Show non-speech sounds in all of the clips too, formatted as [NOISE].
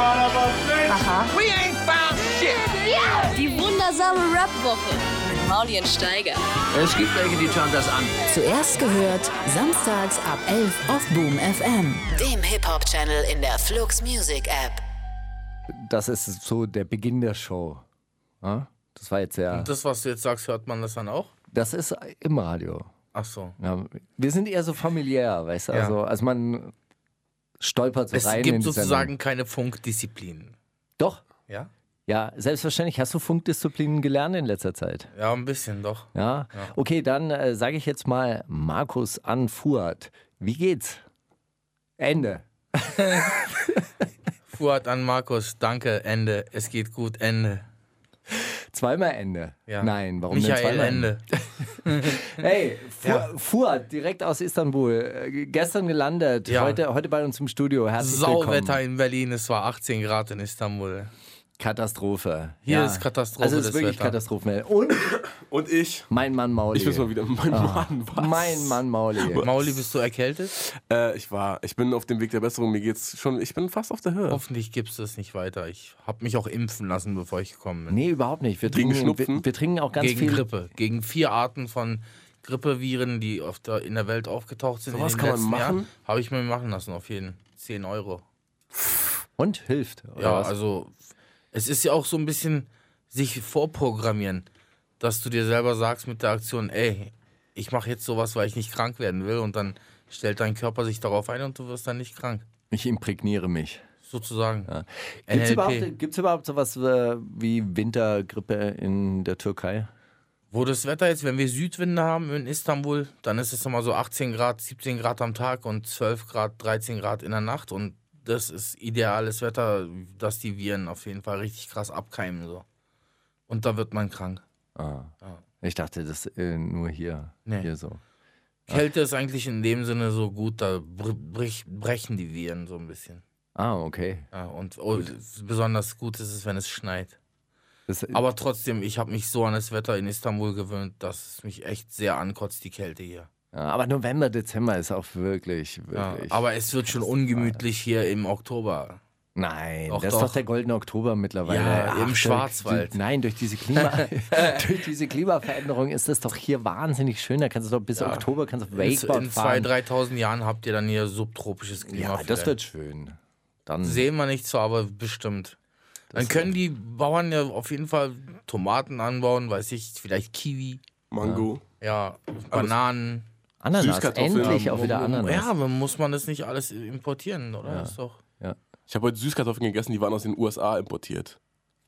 Aha. We ain't found shit. Die wundersame Rap-Woche mit Mauli und Steiger. Es gibt welche, die schauen das an. Zuerst gehört, samstags ab 11 auf Boom FM, dem Hip-Hop-Channel in der Flux Music App. Das ist so der Beginn der Show. Das war jetzt ja. Das, was du jetzt sagst, hört man das dann auch? Das ist im Radio. Ach so. Ja, wir sind eher so familiär, weißt du? Ja. Also, also man stolpert so Es rein in gibt sozusagen keine Funkdisziplin. Doch. Ja? Ja, selbstverständlich. Hast du Funkdisziplinen gelernt in letzter Zeit? Ja, ein bisschen doch. Ja. Okay, dann äh, sage ich jetzt mal Markus an Fuhrt. Wie geht's? Ende. [LAUGHS] Fuad an Markus, danke, Ende. Es geht gut, Ende. Zweimal Ende. Ja. Nein, warum Michael, denn zweimal Ende. [LAUGHS] Hey, Fu Fuad, direkt aus Istanbul. Äh, gestern gelandet, Ja. heute, heute bei uns im Studio. Herzlich Sauwetter willkommen. in Berlin, es war 18 Grad in Istanbul. Katastrophe. Hier ist Katastrophe Also es ist das wirklich Wetter. Katastrophe. Und [COUGHS] Und ich. mein Mann Mauli. Ich bin's mal wieder. Mein Mann, was? mein Mann Mauli. Mauli, bist du erkältet? Äh, ich war, ich bin auf dem Weg der Besserung. Mir geht's schon, ich bin fast auf der Höhe. Hoffentlich gibst du es nicht weiter. Ich habe mich auch impfen lassen, bevor ich gekommen bin. Nee, überhaupt nicht. Wir Gegen trinken, Schnupfen? wir, wir trinken auch ganz Gegen viel. Grippe. Gegen vier Arten von Grippeviren, die auf der, in der Welt aufgetaucht sind. Sowas in den kann man machen? Habe ich mir machen lassen, auf jeden 10 Euro. Und hilft. Oder Ja, was? also es ist ja auch so ein bisschen sich vorprogrammieren, dass du dir selber sagst mit der Aktion, ey, ich mache jetzt sowas, weil ich nicht krank werden will und dann stellt dein Körper sich darauf ein und du wirst dann nicht krank. ich imprägniere mich. Sozusagen. Gibt es überhaupt, gibt's überhaupt sowas äh, wie Wintergrippe in der Türkei? Wo das Wetter jetzt, wenn wir Südwinde haben in Istanbul, dann ist es immer so 18 Grad, 17 Grad am Tag und 12 Grad, 13 Grad in der Nacht. Und das ist ideales Wetter, dass die Viren auf jeden Fall richtig krass abkeimen. So. Und da wird man krank. Ah. Ich dachte, das äh, nur hier, Nee. hier so. Kälte ist eigentlich in dem Sinne so gut, da br brich, brechen die Viren so ein bisschen. Ah, okay. Ja, und oh, besonders gut ist es, wenn es schneit. Das, Aber trotzdem, ich habe mich so an das Wetter in Istanbul gewöhnt, dass es mich echt sehr ankotzt, die Kälte hier. Ja, aber November, Dezember ist auch wirklich, Ja, wirklich. aber es wird schon ungemütlich hier im Oktober. Nein, Doch, das ist doch doch. der goldene Oktober mittlerweile. Ja, im durch- Schwarzwald. Nein, durch diese, Klima, [LAUGHS] durch diese Klimaveränderung ist das doch hier wahnsinnig schön. Da kannst du doch bis Oktober kannst du In, Wakeboard in fahren. 2.000, 3.000 Jahren habt ihr dann hier subtropisches Klima. ja, das vielleicht. wird schön. Dann Sehen wir nicht so, aber bestimmt. Dann können die Bauern ja auf jeden Fall Tomaten anbauen, weiß ich, vielleicht Kiwi, Mango. ja, Bananen. Ananas, Süßkartoffeln endlich auch wieder Ananas. Ja, aber muss man das nicht alles importieren, oder? Ist doch Ich habe heute Süßkartoffeln gegessen, die waren aus den USA importiert.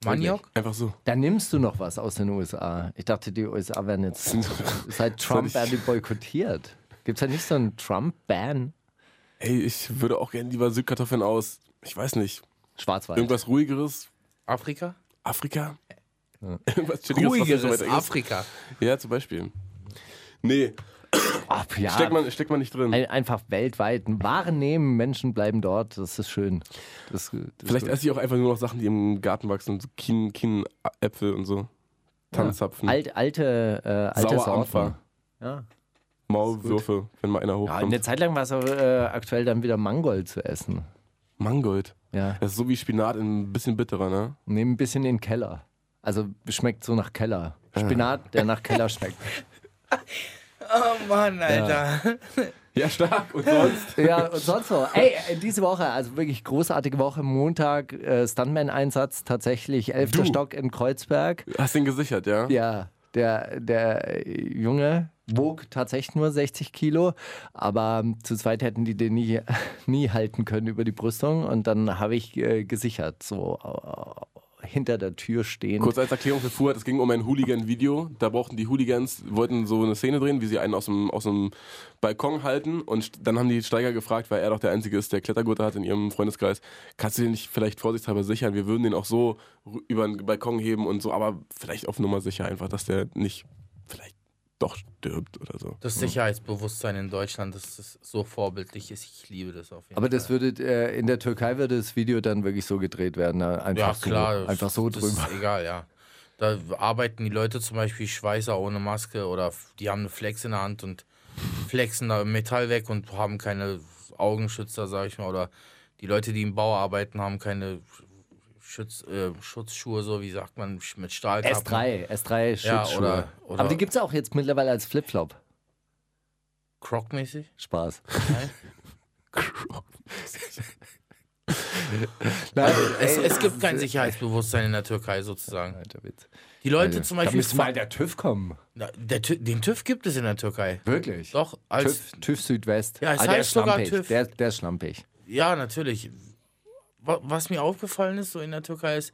Maniok? Einfach so. Da nimmst du noch was aus den USA. Ich dachte, die USA werden jetzt [LAUGHS] [LAUGHS] seit Trump werden die boykottiert. Gibt es da nicht so einen Trump-Ban? Ey, ich würde auch gerne lieber Süßkartoffeln aus, ich weiß nicht, Schwarzwald. irgendwas ruhigeres. Afrika? Afrika? [LAUGHS] Irgendwas chilliges, was nicht so Ruhigeres. Afrika. Ja, zum Beispiel. Nee, Ach, ja. steckt, man, steckt man nicht drin. Ein, einfach weltweit. Waren nehmen, Menschen bleiben dort. Das ist schön. Das, das Vielleicht ist esse ich auch einfach nur noch Sachen, die im Garten wachsen. So Kien, Kienäpfel und so. Tanzzapfen. alt, alte, äh, alte. Sauerampfer. Ja. Maulwürfe, wenn mal einer ja, hochkommt. eine Zeit lang war es auch äh, aktuell dann wieder Mangold zu essen. Mangold. Ja. Das ist so wie Spinat, ein bisschen bitterer, ne? Nehmen ein bisschen in den Keller. Also schmeckt so nach Keller. Spinat, der nach Keller schmeckt. [LAUGHS] Oh Mann, Alter. Ja, stark. Und sonst? [LAUGHS] Ja, und sonst so. Ey, äh, diese Woche, also wirklich großartige Woche. Montag, äh, Stuntman-Einsatz, tatsächlich elfter Du. Stock in Kreuzberg. Hast den gesichert, ja? Ja, der, der Junge wog tatsächlich nur 60 Kilo, aber ähm, zu zweit hätten die den nie, [LAUGHS] nie halten können über die Brüstung. Und dann habe ich äh, gesichert, so äh, hinter der Tür stehen. Kurz als Erklärung für Fuhr, es ging um ein Hooligan-Video. Da brauchten die Hooligans, wollten so eine Szene drehen, wie sie einen aus dem, aus dem Balkon halten. Und dann haben die Steiger gefragt, weil er doch der Einzige ist, der Klettergurte hat in ihrem Freundeskreis. Kannst du den nicht vielleicht vorsichtshalber sichern? Wir würden den auch so über den Balkon heben und so, aber vielleicht auf Nummer sicher einfach, dass der nicht vielleicht doch stirbt oder so. Das Sicherheitsbewusstsein in Deutschland, das ist so vorbildlich ist. Ich liebe das auf jeden Aber Fall. das würde, äh, in der Türkei würde das Video dann wirklich so gedreht werden. äh, Einfach ja, klar. So, einfach so das drüber. ist egal, ja. Da arbeiten die Leute zum Beispiel Schweißer ohne Maske oder die haben eine Flex in der Hand und flexen da Metall weg und haben keine Augenschützer, sag ich mal, oder Die Leute, die im Bau arbeiten, haben keine Schutz, äh, Schutzschuhe, so wie sagt man, mit Stahlkappen. S3, S3 Schutzschuhe. Ja, oder- oder- Aber die gibt es auch jetzt mittlerweile als Flipflop. Croc-mäßig? Spaß. Nein? [LAUGHS] [LAUGHS] Nein, Es, es gibt kein Sicherheitsbewusstsein in der Türkei sozusagen. Alter Witz. Die Leute zum Da Beispiel. müsste mal der TÜV kommen. Na, der, den TÜV gibt es in der Türkei. Wirklich? Doch, als. TÜV, TÜV Südwest. Ja, es Ah, der heißt ist sogar schlampig. TÜV. Der, der ist schlampig. Ja, natürlich. Wa- Was mir aufgefallen ist, so in der Türkei, ist,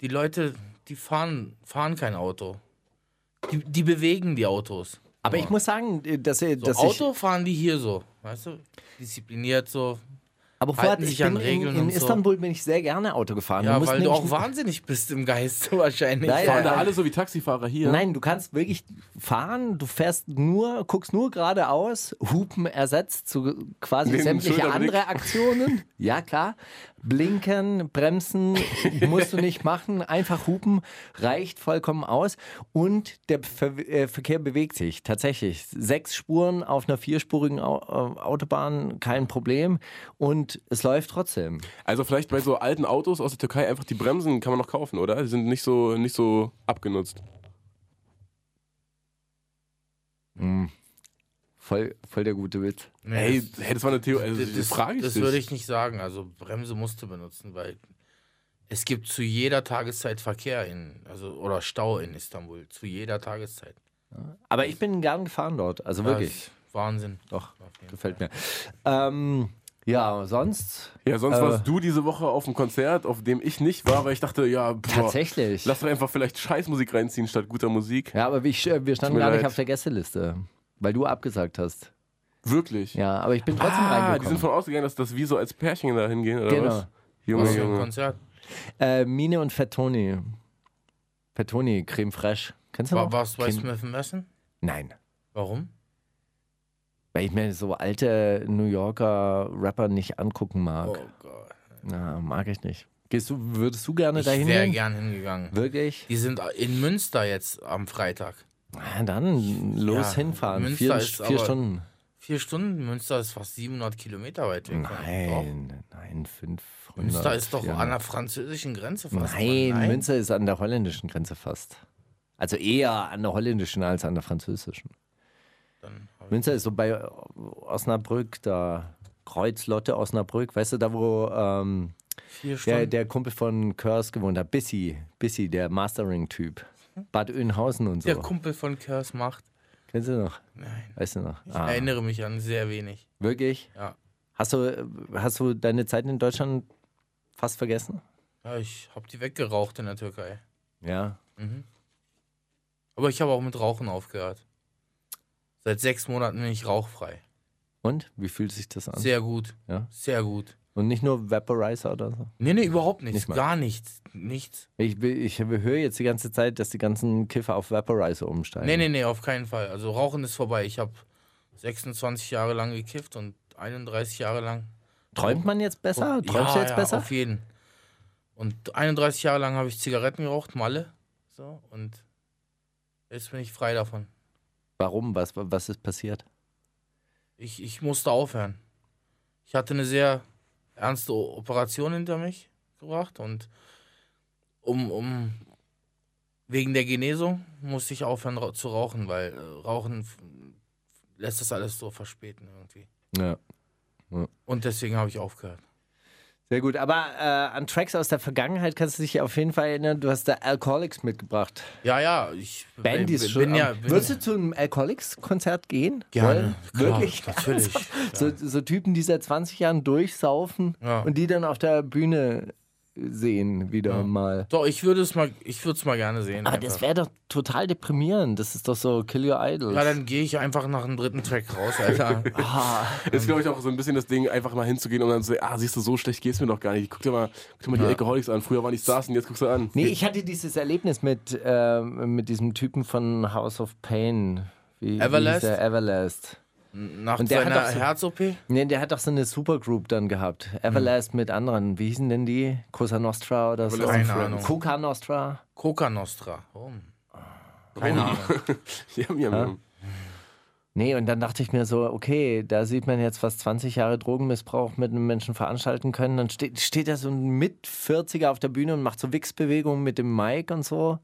die Leute, die fahren, fahren kein Auto. Die, die bewegen die Autos. Aber ich muss sagen, dass, So, dass Auto fahren die hier so, weißt du? Diszipliniert so. Aber vorher, ich sich bin an in, Regeln in und so. Istanbul bin ich sehr gerne Auto gefahren. Ja, musst weil du auch wahnsinnig bist im Geist [LAUGHS] wahrscheinlich. Nein, Fahren da alle so wie Taxifahrer hier? Nein, du kannst wirklich fahren, du fährst nur, guckst nur geradeaus, Hupen ersetzt zu quasi sämtliche andere Aktionen. [LAUGHS] Ja, klar. Blinken, bremsen [LAUGHS] musst du nicht machen, einfach hupen reicht vollkommen aus und der Ver äh, Verkehr bewegt sich tatsächlich. Sechs Spuren auf einer vierspurigen Au äh, Autobahn, kein Problem und es läuft trotzdem. Also vielleicht bei so alten Autos aus der Türkei einfach die Bremsen kann man noch kaufen, oder? Die sind nicht so, nicht so abgenutzt. Voll, voll der gute Witz. Nee, Hey, das- hey, das war eine Theorie. Also, das, das, frage ich das würde ich nicht sagen. Also Bremse musst du benutzen, weil es gibt zu jeder Tageszeit Verkehr in, also oder Stau in Istanbul. Zu jeder Tageszeit. Aber ich bin gern gefahren dort, also wirklich. Wahnsinn. Doch, gefällt mir. Ähm, ja, sonst Ja, sonst Äh. warst du diese Woche auf einem Konzert, auf dem ich nicht war, weil ich dachte, ja, boah, tatsächlich. lass doch einfach vielleicht Scheißmusik reinziehen statt guter Musik. Ja, aber wir, wir standen gar nicht leid. auf der Gästeliste, weil du abgesagt hast. Wirklich? Ja, aber ich bin trotzdem ah, die sind reingekommen. von ausgegangen, dass das wie so als Pärchen da hingehen, oder Genau. was? Junge, Was Junge. Konzert. Äh, Mine und Fettoni. Fettoni, Creme Fraiche. Kennst du War, noch? warst du bei Smith Messen? Nein. Warum? Weil ich mir so alte New Yorker Rapper nicht angucken mag. Oh Gott. Na, mag ich nicht. Gehst du, würdest du gerne Ich dahin wäre gehen? gern hingegangen. Wirklich? Die sind in Münster jetzt am Freitag. Na, dann los Ja, hinfahren. Münster Vier, vier Stunden. Vier Stunden? Münster ist fast 700 Kilometer weit weg. Nein, nein, 500. Münster ist doch 400. an der französischen Grenze fast. Nein, Mann. Münster ist an der holländischen Grenze fast. Also eher an der holländischen als an der französischen. Münster ist so bei Osnabrück, da Kreuzlotte Osnabrück, weißt du, da wo ähm, der, der Kumpel von Curse gewohnt hat, Bissy, Bissy, der Mastering-Typ. Bad Oeynhausen und so. Der Kumpel von Kers macht. Kennst du noch? Nein. Weißt du noch? Ich Ah, erinnere mich an sehr wenig. wirklich? Ja. Hast du, hast du deine Zeit in Deutschland fast vergessen? Ja, ich habe die weggeraucht in der Türkei. Ja. Mhm. Aber ich habe auch mit Rauchen aufgehört. Seit sechs Monaten bin ich rauchfrei. Und? Wie fühlt sich das an? Sehr gut. Ja. Sehr gut. Und nicht nur Vaporizer oder so? Nee, nee, überhaupt nichts. Nicht. Gar nichts. Nichts. Ich, ich höre jetzt die ganze Zeit, dass die ganzen Kiffer auf Vaporizer umsteigen. Nee, nee, nee, auf keinen Fall. Also Rauchen ist vorbei. Ich habe 26 Jahre lang gekifft und 31 Jahre lang. Träumt man jetzt besser? Träumst ja, du jetzt ja, besser? Auf jeden. Und 31 Jahre lang habe ich Zigaretten geraucht, Malle. So, und jetzt bin ich frei davon. Warum? Was, was ist passiert? Ich, ich musste aufhören. Ich hatte eine sehr ernste Operation hinter mich gebracht und um, um wegen der Genesung musste ich aufhören ra zu rauchen, weil äh, Rauchen lässt das alles so verspäten irgendwie. Ja. Und deswegen habe ich aufgehört. Sehr gut. Aber äh, an Tracks aus der Vergangenheit kannst du dich auf jeden Fall erinnern. Du hast da Alcoholics mitgebracht. Ja, ja, ich Bandys bin, schon. bin ja. Bin, Würdest du zu einem Alcoholics-Konzert gehen? Gerne, Wollen? klar, Wirklich? natürlich, [LAUGHS] So, so Typen, die seit 20 Jahren durchsaufen Ja. und die dann auf der Bühne sehen wieder Ja. mal. Doch, ich würde es mal, ich würde es mal gerne sehen. Aber einfach. das wäre doch total deprimierend. Das ist doch so Kill Your Idols. ja, dann gehe ich einfach nach dem dritten Track raus, Alter. [LAUGHS] ah, Ist, glaube ich, auch so ein bisschen das Ding, einfach mal hinzugehen und dann so, ah, siehst du, so schlecht geht's mir doch gar nicht. Guck dir mal, guck dir mal die Alkoholics an. Früher waren die Stars und jetzt guckst du an. nee, ich hatte dieses Erlebnis mit, ähm, mit diesem Typen von House of Pain. Wie, Everlast? Wie? Everlast. Nach Und der hat seiner doch so- Herz-OP? Nee, der hat doch so eine Supergroup dann gehabt. Everlast mit anderen. Wie hießen denn die? Cosa Nostra oder so? Keine. Ahnung. Coca Nostra? Coca Nostra. Oh. Keine Ahnung. Ja, ja, ja. Nee, und dann dachte ich mir so, okay, da sieht man jetzt, was 20 Jahre Drogenmissbrauch mit einem Menschen veranstalten können. Dann steht, steht da so ein Mit-40er auf der Bühne und macht so Wichsbewegungen mit dem Mic und so.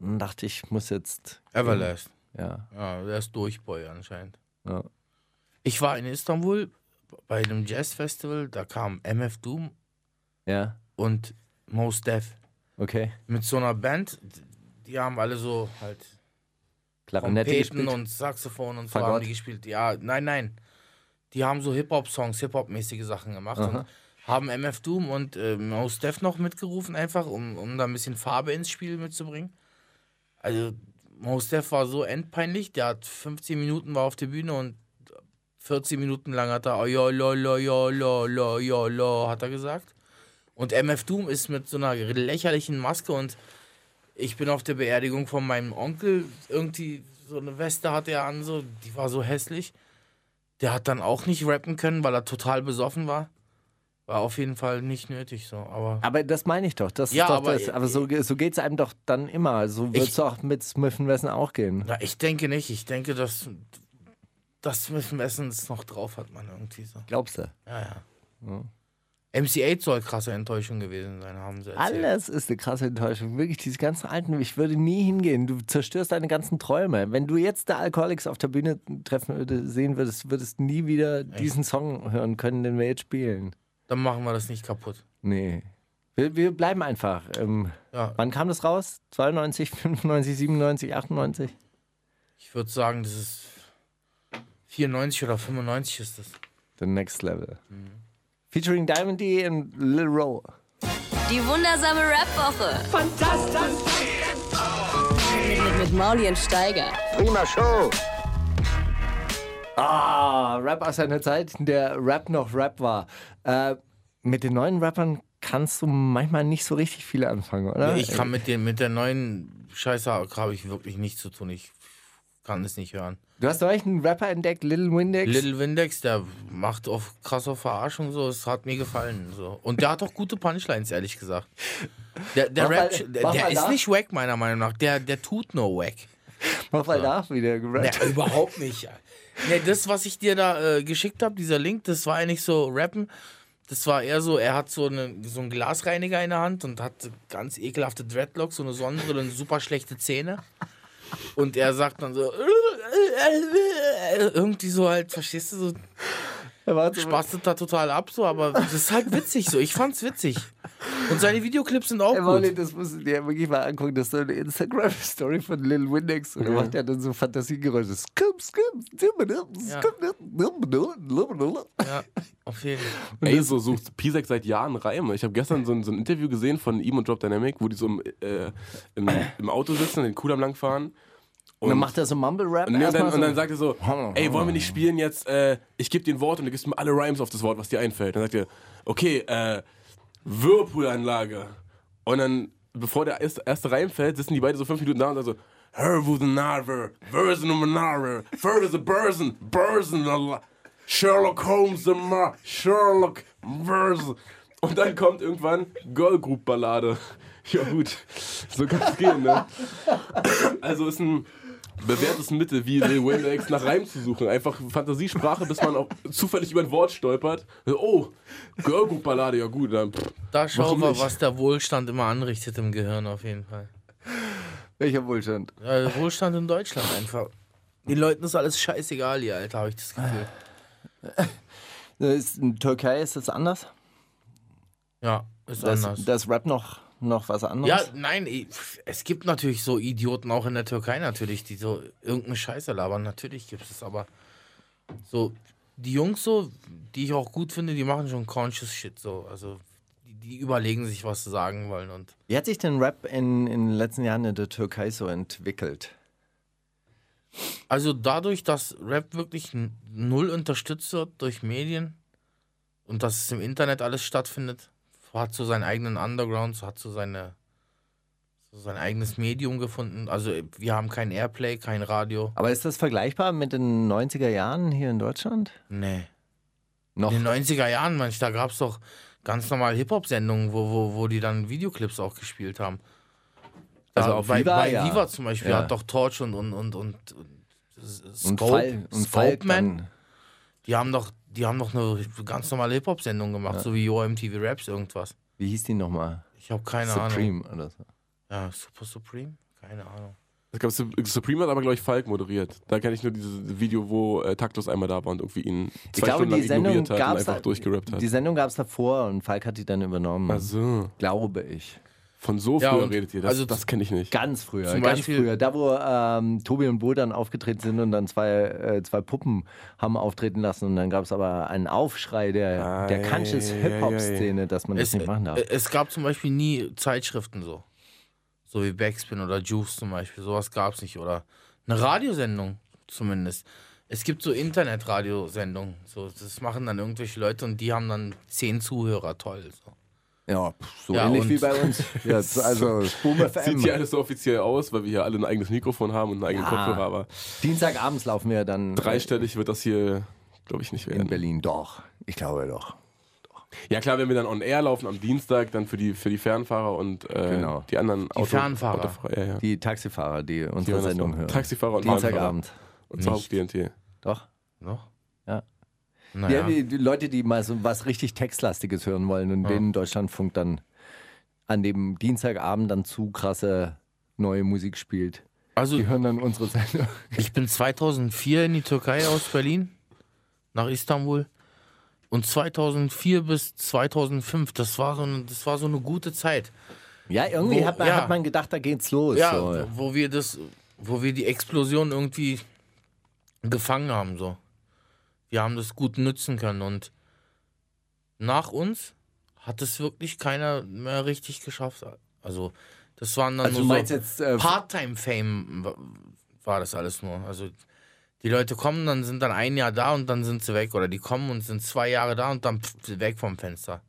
Und dann dachte ich, ich muss jetzt. Everlast. Ja, Ja, der ist Durchboy anscheinend. Ja. Ich war in Istanbul bei einem Jazzfestival, da kam MF Doom Ja, und Mos Def okay. mit so einer Band. Die haben alle so halt Klarinette gespielt. und Saxophon und so Fagott? haben die gespielt. Ja, nein, nein. Die haben so Hip-Hop-Songs, Hip-Hop-mäßige Sachen gemacht Aha. und haben MF Doom und äh, Mos Def noch mitgerufen, einfach, um, um da ein bisschen Farbe ins Spiel mitzubringen. Also, Mos Def war so endpeinlich, der hat 15 Minuten war auf der Bühne und 14 Minuten lang hat er ja, la, hat er gesagt. Und MF Doom ist mit so einer lächerlichen Maske und ich bin auf der Beerdigung von meinem Onkel, irgendwie so eine Weste hatte er an, so, die war so hässlich. Der hat dann auch nicht rappen können, weil er total besoffen war. War auf jeden Fall nicht nötig so, aber Aber das meine ich doch. Das Ja, ist doch aber- das. Aber so, so geht es einem doch dann immer. So wird es doch mit Smith Wesson auch gehen. na, ich denke nicht. Ich denke, dass das Smith Wesson es noch drauf hat, man irgendwie so. Glaubst du? Ja, ja. MC8 soll krasse Enttäuschung gewesen sein, haben sie erzählt. Alles ist eine krasse Enttäuschung. Wirklich, diese ganzen Alten, ich würde nie hingehen. Du zerstörst deine ganzen Träume. Wenn du jetzt der Alkoholics auf der Bühne treffen würde, sehen würdest, würdest du nie wieder diesen Song hören können, den wir jetzt spielen. Dann machen wir das nicht kaputt. Nee. Wir, wir bleiben einfach. Ähm, Ja, wann kam das raus? 92, 95, 97, 98? ich würde sagen, das ist 94 oder 95 ist das. The Next Level. Featuring Diamond D und Lil Ro. Die wundersame Rap-Woche. Fantastisch. Mit, mit Mauli und Steiger. Ah, Rap aus einer Zeit, in der Rap noch Rap war. Äh, mit den neuen Rappern kannst du manchmal nicht so richtig viel anfangen, oder? Ich kann mit, den, mit der neuen Scheiße habe ich wirklich nichts zu tun. Ich kann es nicht hören. Du hast neulich einen Rapper entdeckt, Lil Windex. Little Windex, der macht auf krass auf Verarschung so, es hat mir gefallen. So. Und der hat auch gute Punchlines, ehrlich gesagt. Der, der Mach mal- Rap, der, der ist nach. nicht wack, meiner Meinung nach. Der, der tut nur wack. Mach mal nach, wie der gerappt Nee, überhaupt nicht. Nee, das, was ich dir da äh, geschickt habe, dieser Link, das war nicht so rappen. Das war eher so, er hat so, eine, so einen Glasreiniger in der Hand und hat ganz ekelhafte Dreadlocks, so eine Sonnenbrille und super schlechte Zähne. Und er sagt dann so, irgendwie so halt, verstehst du, so Er so- spastet da total ab, so, aber das ist halt witzig so. Ich fand's witzig. Und seine Videoclips sind auch Mauli, gut. das musst du dir wirklich mal angucken. Das ist so eine Instagram-Story von Lil Windex. Und er macht ja dann so Fantasiegeräusche. Skum, skum, Ja. Ja, auf jeden Fall. Ey, so sucht Pisek seit Jahren Reime. Ich habe gestern so ein, so ein Interview gesehen von ihm und Drop Dynamic, wo die so im, äh, im, im Auto sitzen, den Kudamm langfahren. Und dann macht er so Mumble-Rap. Und, und, dann, und dann sagt er so, ey, wollen wir nicht spielen jetzt, äh, ich gebe dir ein Wort und du gibst mir alle Rhymes auf das Wort, was dir einfällt. Dann sagt er, okay, äh, Whirlpool-Anlage. Und dann, bevor der erste, erste Reim fällt, sitzen die beide so fünf Minuten da und sagen so, Hervudenaver, Versenumenaver, Further the Bursen, Bursen, Sherlock Holmes, Sherlock, Bursen. Und dann kommt irgendwann Girl Group Ballade. Ja gut, so kann es gehen, ne? Also ist ein bewährtes Mittel, wie Lil Windex nach Reim zu suchen. Einfach Fantasiesprache, bis man auch zufällig über ein Wort stolpert. Oh, Girlgroup Ballade, ja gut. Dann, pff. Da schauen wir, was der Wohlstand immer anrichtet im Gehirn auf jeden Fall. Welcher Wohlstand? Ja, Wohlstand in Deutschland einfach. Den Leuten ist alles scheißegal hier, Alter, habe ich das Gefühl. [LAUGHS] Ist, in Türkei ist das anders? Ja, ist Das, anders. das Rap noch, noch was ja, anderes? nein, ich- es gibt natürlich so Idioten auch in der Türkei natürlich, die so irgendeine Scheiße labern. Natürlich gibt es, aber so die Jungs so, die ich auch gut finde, die machen schon conscious Shit so. Also die, die überlegen sich, was sie sagen wollen und Wie hat sich denn Rap in, in den letzten Jahren in der Türkei so entwickelt? Also dadurch, dass Rap wirklich null unterstützt wird durch Medien und dass es im Internet alles stattfindet, hat so seinen eigenen Underground, so hat so seine so sein eigenes Medium gefunden. Also wir haben kein Airplay, kein Radio. Aber ist das vergleichbar mit den 90er Jahren hier in Deutschland? Nee. Noch? In den 90er Jahren, manch, da gab es doch ganz normal Hip-Hop-Sendungen, wo, wo, wo die dann Videoclips auch gespielt haben. Da, Also auf bei, Viva, bei ja. Viva zum Beispiel Ja. hat doch Torch und, und, und, und, und Und, Scope, Fall, und Falk Scopeman, dann, die haben doch, die haben doch eine ganz normale Hip-Hop-Sendung gemacht, so wie Yo MTV Raps irgendwas. wie hieß die nochmal? Ich habe keine Ahnung. Supreme oder so. Ja, Super Supreme? Keine Ahnung. Ich glaube, Supreme hat aber, glaube ich, Falk moderiert. Da kenne ich nur dieses Video, wo äh, Taktus einmal da war und irgendwie ihn zwei Ich glaube, Stunden lang die Sendung ignoriert hat und gab einfach es durchgerappt hat. Die Sendung gab es davor und Falk hat die dann übernommen. Ach so. Glaube ich. Von so Ja, früher redet ihr. Das, also das kenne ich nicht. Ganz früher, Zum ganz Beispiel- früher. Da, wo ähm, Tobi und Bo dann aufgetreten sind und dann zwei, äh, zwei Puppen haben auftreten lassen. Und dann gab es aber einen Aufschrei der, Ah, der ja, Conscious ja, ja, Hip-Hop-Szene, dass man das Es, nicht machen darf. es gab zum Beispiel nie Zeitschriften so. So wie Backspin oder Juice zum Beispiel. Sowas gab es nicht. Oder eine Radiosendung zumindest. Es gibt so Internetradiosendungen. So, das machen dann irgendwelche Leute und die haben dann zehn Zuhörer. Toll. So. Ja, so Ja, ähnlich wie bei uns. [LAUGHS] Jetzt, also Sieht hier alles so offiziell aus, weil wir hier alle ein eigenes Mikrofon haben und einen eigenen Ja. Kopfhörer, aber Dienstagabends laufen wir dann dreistellig wird das hier, glaube ich, nicht in werden. Berlin. Doch, ich glaube doch. Ja klar, wenn wir dann on air laufen am Dienstag, dann für die, für die Fernfahrer und äh, Genau. die anderen Auto, Fernfahrer. Autofahrer, ja, ja. Die Taxifahrer, die Die unsere das Sendung hören. Taxifahrer und. Dienstagabend. Und zwar auf. DNT. Doch. Noch? Ja. Naja. Ja, die, die Leute, die mal so was richtig Textlastiges hören wollen und denen Deutschlandfunk dann an dem Dienstagabend dann zu krasse neue Musik spielt. also Die hören dann unsere Sendung. [LAUGHS] Ich bin 2004 in die Türkei aus Berlin nach Istanbul und 2004 bis 2005, das war so eine, das war so eine gute Zeit. Ja, irgendwie Wo- hat, man, ja. hat man gedacht, da geht's los. Ja, so. wo wir das, wo wir die Explosion irgendwie gefangen haben so. Wir haben das gut nutzen können und nach uns hat es wirklich keiner mehr richtig geschafft. Also das waren dann Also nur so äh, Part-Time-Fame wa- war das alles nur. Also die Leute kommen, dann sind dann ein Jahr da und dann sind sie weg. Oder die kommen und sind zwei Jahre da und dann pff, weg vom Fenster.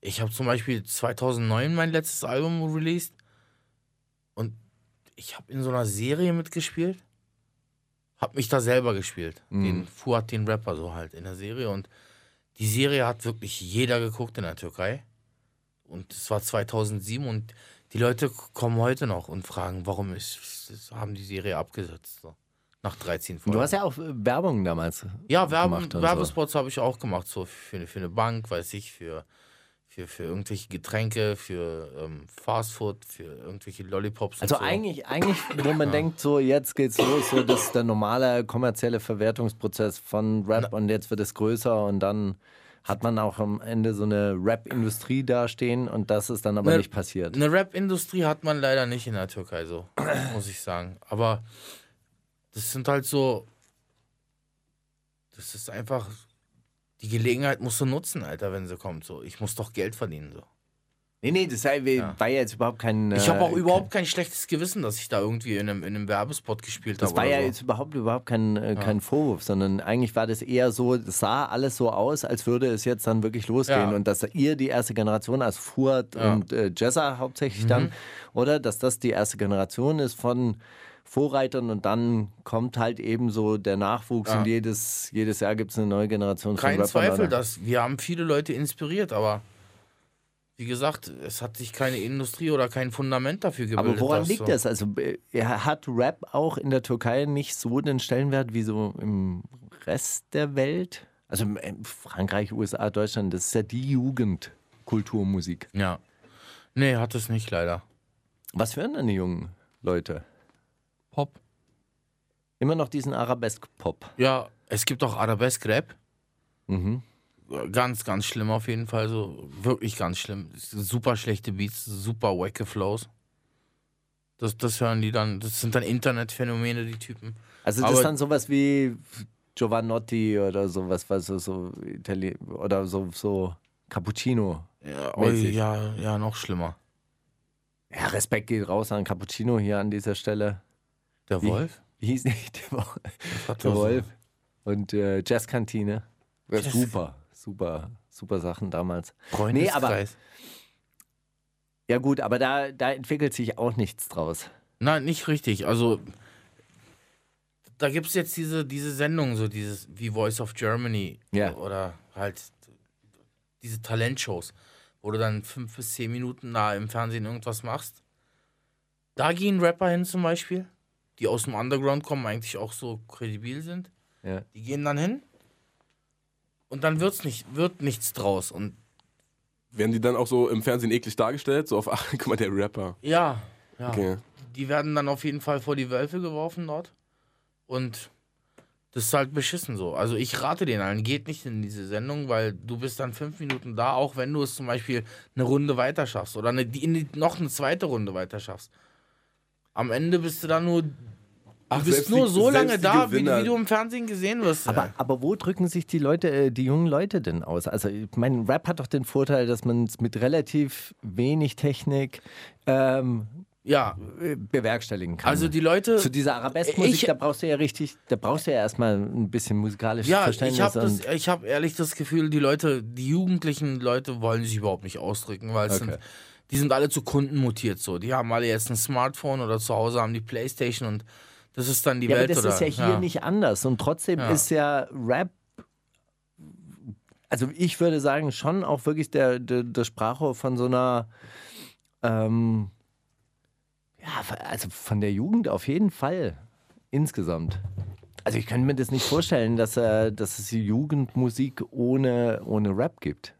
Ich habe zum Beispiel 2009 mein letztes Album released und ich habe in so einer Serie mitgespielt. Hab mich da selber gespielt. Den Fuad, den Rapper, so halt in der Serie. Und die Serie hat wirklich jeder geguckt in der Türkei. Und es war 2007 und die Leute kommen heute noch und fragen, warum ist, haben die Serie abgesetzt. So. Nach 13 Folgen. du hast ja auch äh, Werbung damals. ja, Werbe, gemacht und so. Werbespots habe ich auch gemacht, so für, für eine Bank, weiß ich, für, für, für irgendwelche Getränke, für ähm, Fastfood, für irgendwelche Lollipops. Also so. eigentlich, eigentlich, wo man denkt, so jetzt geht's los, so das ist der normale kommerzielle Verwertungsprozess von Rap und jetzt wird es größer und dann hat man auch am Ende so eine Rap-Industrie dastehen und das ist dann aber Ne- nicht passiert. Eine Rap-Industrie hat man leider nicht in der Türkei, so, [CLEARS THROAT] muss ich sagen. Aber das sind halt so. Das ist einfach. Die Gelegenheit musst du nutzen, Alter, wenn sie kommt. So. Ich muss doch Geld verdienen. So. Nee, nee, das war, war ja jetzt überhaupt kein. Ich habe auch äh, überhaupt kein schlechtes Gewissen, dass ich da irgendwie in einem, in einem Werbespot gespielt Das habe. war oder ja so. jetzt überhaupt, überhaupt kein, äh, kein Vorwurf, sondern eigentlich war das eher so, es sah alles so aus, als würde es jetzt dann wirklich losgehen. Ja. Und dass ihr die erste Generation, als Fuad Ja. und äh, Jessa hauptsächlich Mhm. dann, oder dass das die erste Generation ist von Vorreitern und dann kommt halt eben so der Nachwuchs Ja. und jedes, jedes Jahr gibt es eine neue Generation von Kein Rappern. Zweifel, dass wir haben viele Leute inspiriert, aber wie gesagt, es hat sich keine Industrie oder kein Fundament dafür gebildet. Aber woran liegt so- das? Also äh, hat Rap auch in der Türkei nicht so den Stellenwert wie so im Rest der Welt? Also Frankreich, USA, Deutschland, das ist ja die Jugendkulturmusik. Ja. Nee, hat es nicht leider. Was hören denn die jungen Leute? Pop. Immer noch diesen Arabesk-Pop. Ja, es gibt auch Arabesk-Rap. Mhm. Ganz, ganz schlimm auf jeden Fall. So wirklich ganz schlimm. Super schlechte Beats, super wacke Flows. Das, das hören die dann. Das sind dann Internetphänomene, die Typen. Also das Aber- ist dann sowas wie Giovanotti oder sowas, was so, so Itali oder so, so Cappuccino. Ja, oh, ja, ja, noch schlimmer. Ja, Respekt geht raus an Cappuccino hier an dieser Stelle. Der Wie- Wolf? Wie [LAUGHS] hieß nicht der Wolf? Der Wolf und äh, Jazzkantine. Ja, Jazz- super, super, super Sachen damals. Freundeskreis. aber- Ja gut, aber da, da entwickelt sich auch nichts draus. Nein, nicht richtig. Also, da gibt es jetzt diese, diese Sendung, so dieses wie Voice of Germany Ja. oder halt diese Talentshows, wo du dann fünf bis zehn Minuten da im Fernsehen irgendwas machst. Da gehen Rapper hin zum Beispiel die aus dem Underground kommen, eigentlich auch so kredibil sind. Ja. Die gehen dann hin und dann wird's nicht, wird nichts draus. Und Werden die dann auch so im Fernsehen eklig dargestellt? So auf, ach, [LAUGHS] guck mal, der Rapper. ja, ja. Okay. Die werden dann auf jeden Fall vor die Wölfe geworfen dort. Und das ist halt beschissen so. Also ich rate den allen, geht nicht in diese Sendung, weil du bist dann fünf Minuten da, auch wenn du es zum Beispiel eine Runde weiter schaffst oder eine, die, noch eine zweite Runde weiter schaffst. Am Ende bist du dann nur, du Ach, bist selbst nur die- so lange da, wie, Gewinner. wie du im Fernsehen gesehen wirst. Aber, aber wo drücken sich die Leute, äh, die jungen Leute denn aus? Also, ich mein Rap hat doch den Vorteil, dass man es mit relativ wenig Technik ähm, ja, äh, bewerkstelligen kann. also die Leute. Zu dieser Arabeskmusik, da brauchst du ja richtig, da brauchst du ja erstmal ein bisschen musikalisches Ja, Verständnis. ich habe hab ehrlich das Gefühl, die Leute, die jugendlichen Leute wollen sich überhaupt nicht ausdrücken, weil es Okay. sind, die sind alle zu Kunden mutiert so. Die haben alle jetzt ein Smartphone oder zu Hause haben die Playstation und das ist dann die ja, aber Welt. das oder, ist ja hier nicht anders. Und trotzdem Ja. ist ja Rap, also ich würde sagen, schon auch wirklich der, der, der Sprachrohr von so einer, ähm, ja, also von der Jugend auf jeden Fall insgesamt. Also ich könnte mir das nicht vorstellen, dass, äh, dass es Jugendmusik ohne, ohne Rap gibt.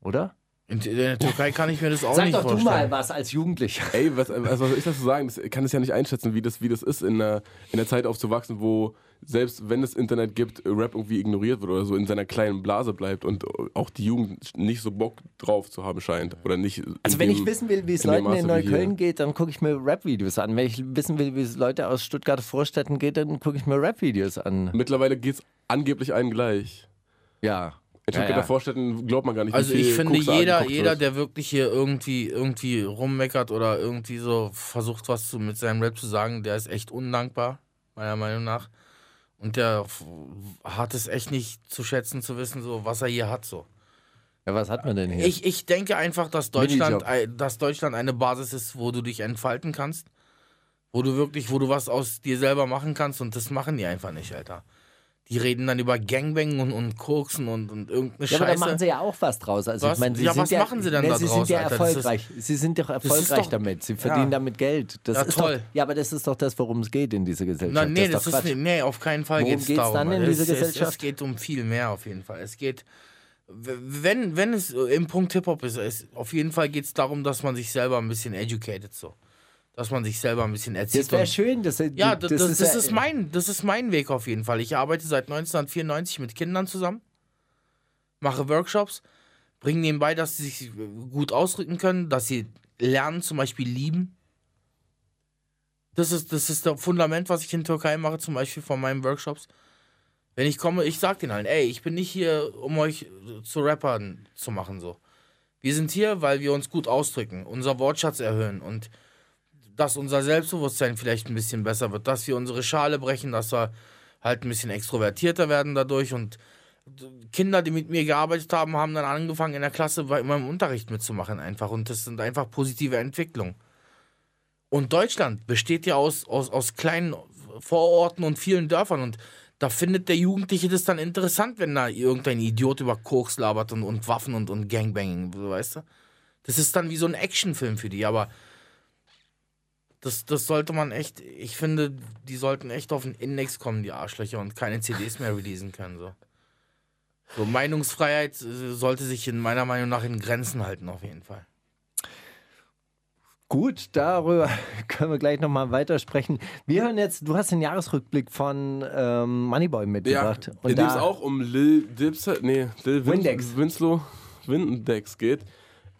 Oder? In, der Türkei kann ich mir das auch Sag nicht doch du vorstellen. mal was als Jugendlicher. Ey, was, also was soll ich dazu sagen? Das, ich kann es ja nicht einschätzen, wie das, wie das ist, in der, in der Zeit aufzuwachsen, wo selbst wenn es Internet gibt, Rap irgendwie ignoriert wird oder so in seiner kleinen Blase bleibt und auch die Jugend nicht so Bock drauf zu haben scheint. Oder nicht Also wenn dem- ich wissen will, wie es in Leuten in Neukölln geht, dann gucke ich mir Rap-Videos an. Wenn ich wissen will, wie es Leute aus Stuttgarter Vorstädten geht, dann gucke ich mir Rap-Videos an. Mittlerweile geht es angeblich allen gleich. Ja. In Ja, Stuttgarter ja. Vorstädten glaubt man gar nicht, Also wie viel ich finde, da jeder, jeder, der wirklich hier irgendwie, irgendwie rummeckert oder irgendwie so versucht, was zu, mit seinem Rap zu sagen, der ist echt undankbar, meiner Meinung nach. Und der hat es echt nicht zu schätzen, zu wissen, so, was er hier hat. So. Ja, was hat man denn hier? Ich, ich denke einfach, dass Deutschland, dass Deutschland eine Basis ist, wo du dich entfalten kannst. Wo du wirklich, wo du was aus dir selber machen kannst und das machen die einfach nicht, Alter. Die reden dann über Gangbang und, und Koksen und, und irgendeine ja, aber da Scheiße. machen sie ja auch was draus. Also Was? ich meine, sie Ja, sind was ja, machen sie denn ne, da Sie draus, sind ja Alter? Das ist- erfolgreich. sie sind doch erfolgreich doch- damit. Sie verdienen Ja. damit Geld. Das Ja, ist toll. Doch, ja, aber das ist doch das, worum es geht in dieser Gesellschaft. Na, nee, das doch ist, nee, auf keinen Fall geht es darum. dann in es, dieser es, es Gesellschaft? geht um viel mehr auf jeden Fall. Es geht, wenn, wenn es im Punkt Hip-Hop ist, es, auf jeden Fall geht es darum, dass man sich selber ein bisschen educated so. Dass man sich selber ein bisschen erzieht. Das wäre schön. Das, Ja, das, das, das, ja- ist mein, das ist mein Weg auf jeden Fall. Ich arbeite seit 1994 mit Kindern zusammen, mache Workshops, bringe denen bei, dass sie sich gut ausdrücken können, dass sie lernen, zum Beispiel lieben. Das ist, das ist das Fundament, was ich in Türkei mache, zum Beispiel von meinen Workshops. Wenn ich komme, ich sag denen allen, ey, ich bin nicht hier, um euch zu Rappern zu machen, so. Wir sind hier, weil wir uns gut ausdrücken, unser Wortschatz erhöhen und dass unser Selbstbewusstsein vielleicht ein bisschen besser wird, dass wir unsere Schale brechen, dass wir halt ein bisschen extrovertierter werden dadurch und Kinder, die mit mir gearbeitet haben, haben dann angefangen in der Klasse bei meinem Unterricht mitzumachen einfach und das sind einfach positive Entwicklungen. Und Deutschland besteht ja aus, aus, aus kleinen Vororten und vielen Dörfern und da findet der Jugendliche das dann interessant, wenn da irgendein Idiot über Koks labert und, und Waffen und, und Gangbanging, weißt du? Das ist dann wie so ein Actionfilm für die, aber das, das sollte man echt, ich finde, die sollten echt auf den Index kommen, die Arschlöcher, und keine CDs mehr releasen können. So, so Meinungsfreiheit äh, sollte sich in meiner Meinung nach in Grenzen halten, auf jeden Fall. Gut, darüber [LAUGHS] können wir gleich nochmal weitersprechen. Wir hören jetzt, du hast den Jahresrückblick von ähm, Moneyboy Ja, mitgebracht. in dem es auch um Lil Dipset, nee, Lil Win Windex. Winslow, Windex geht.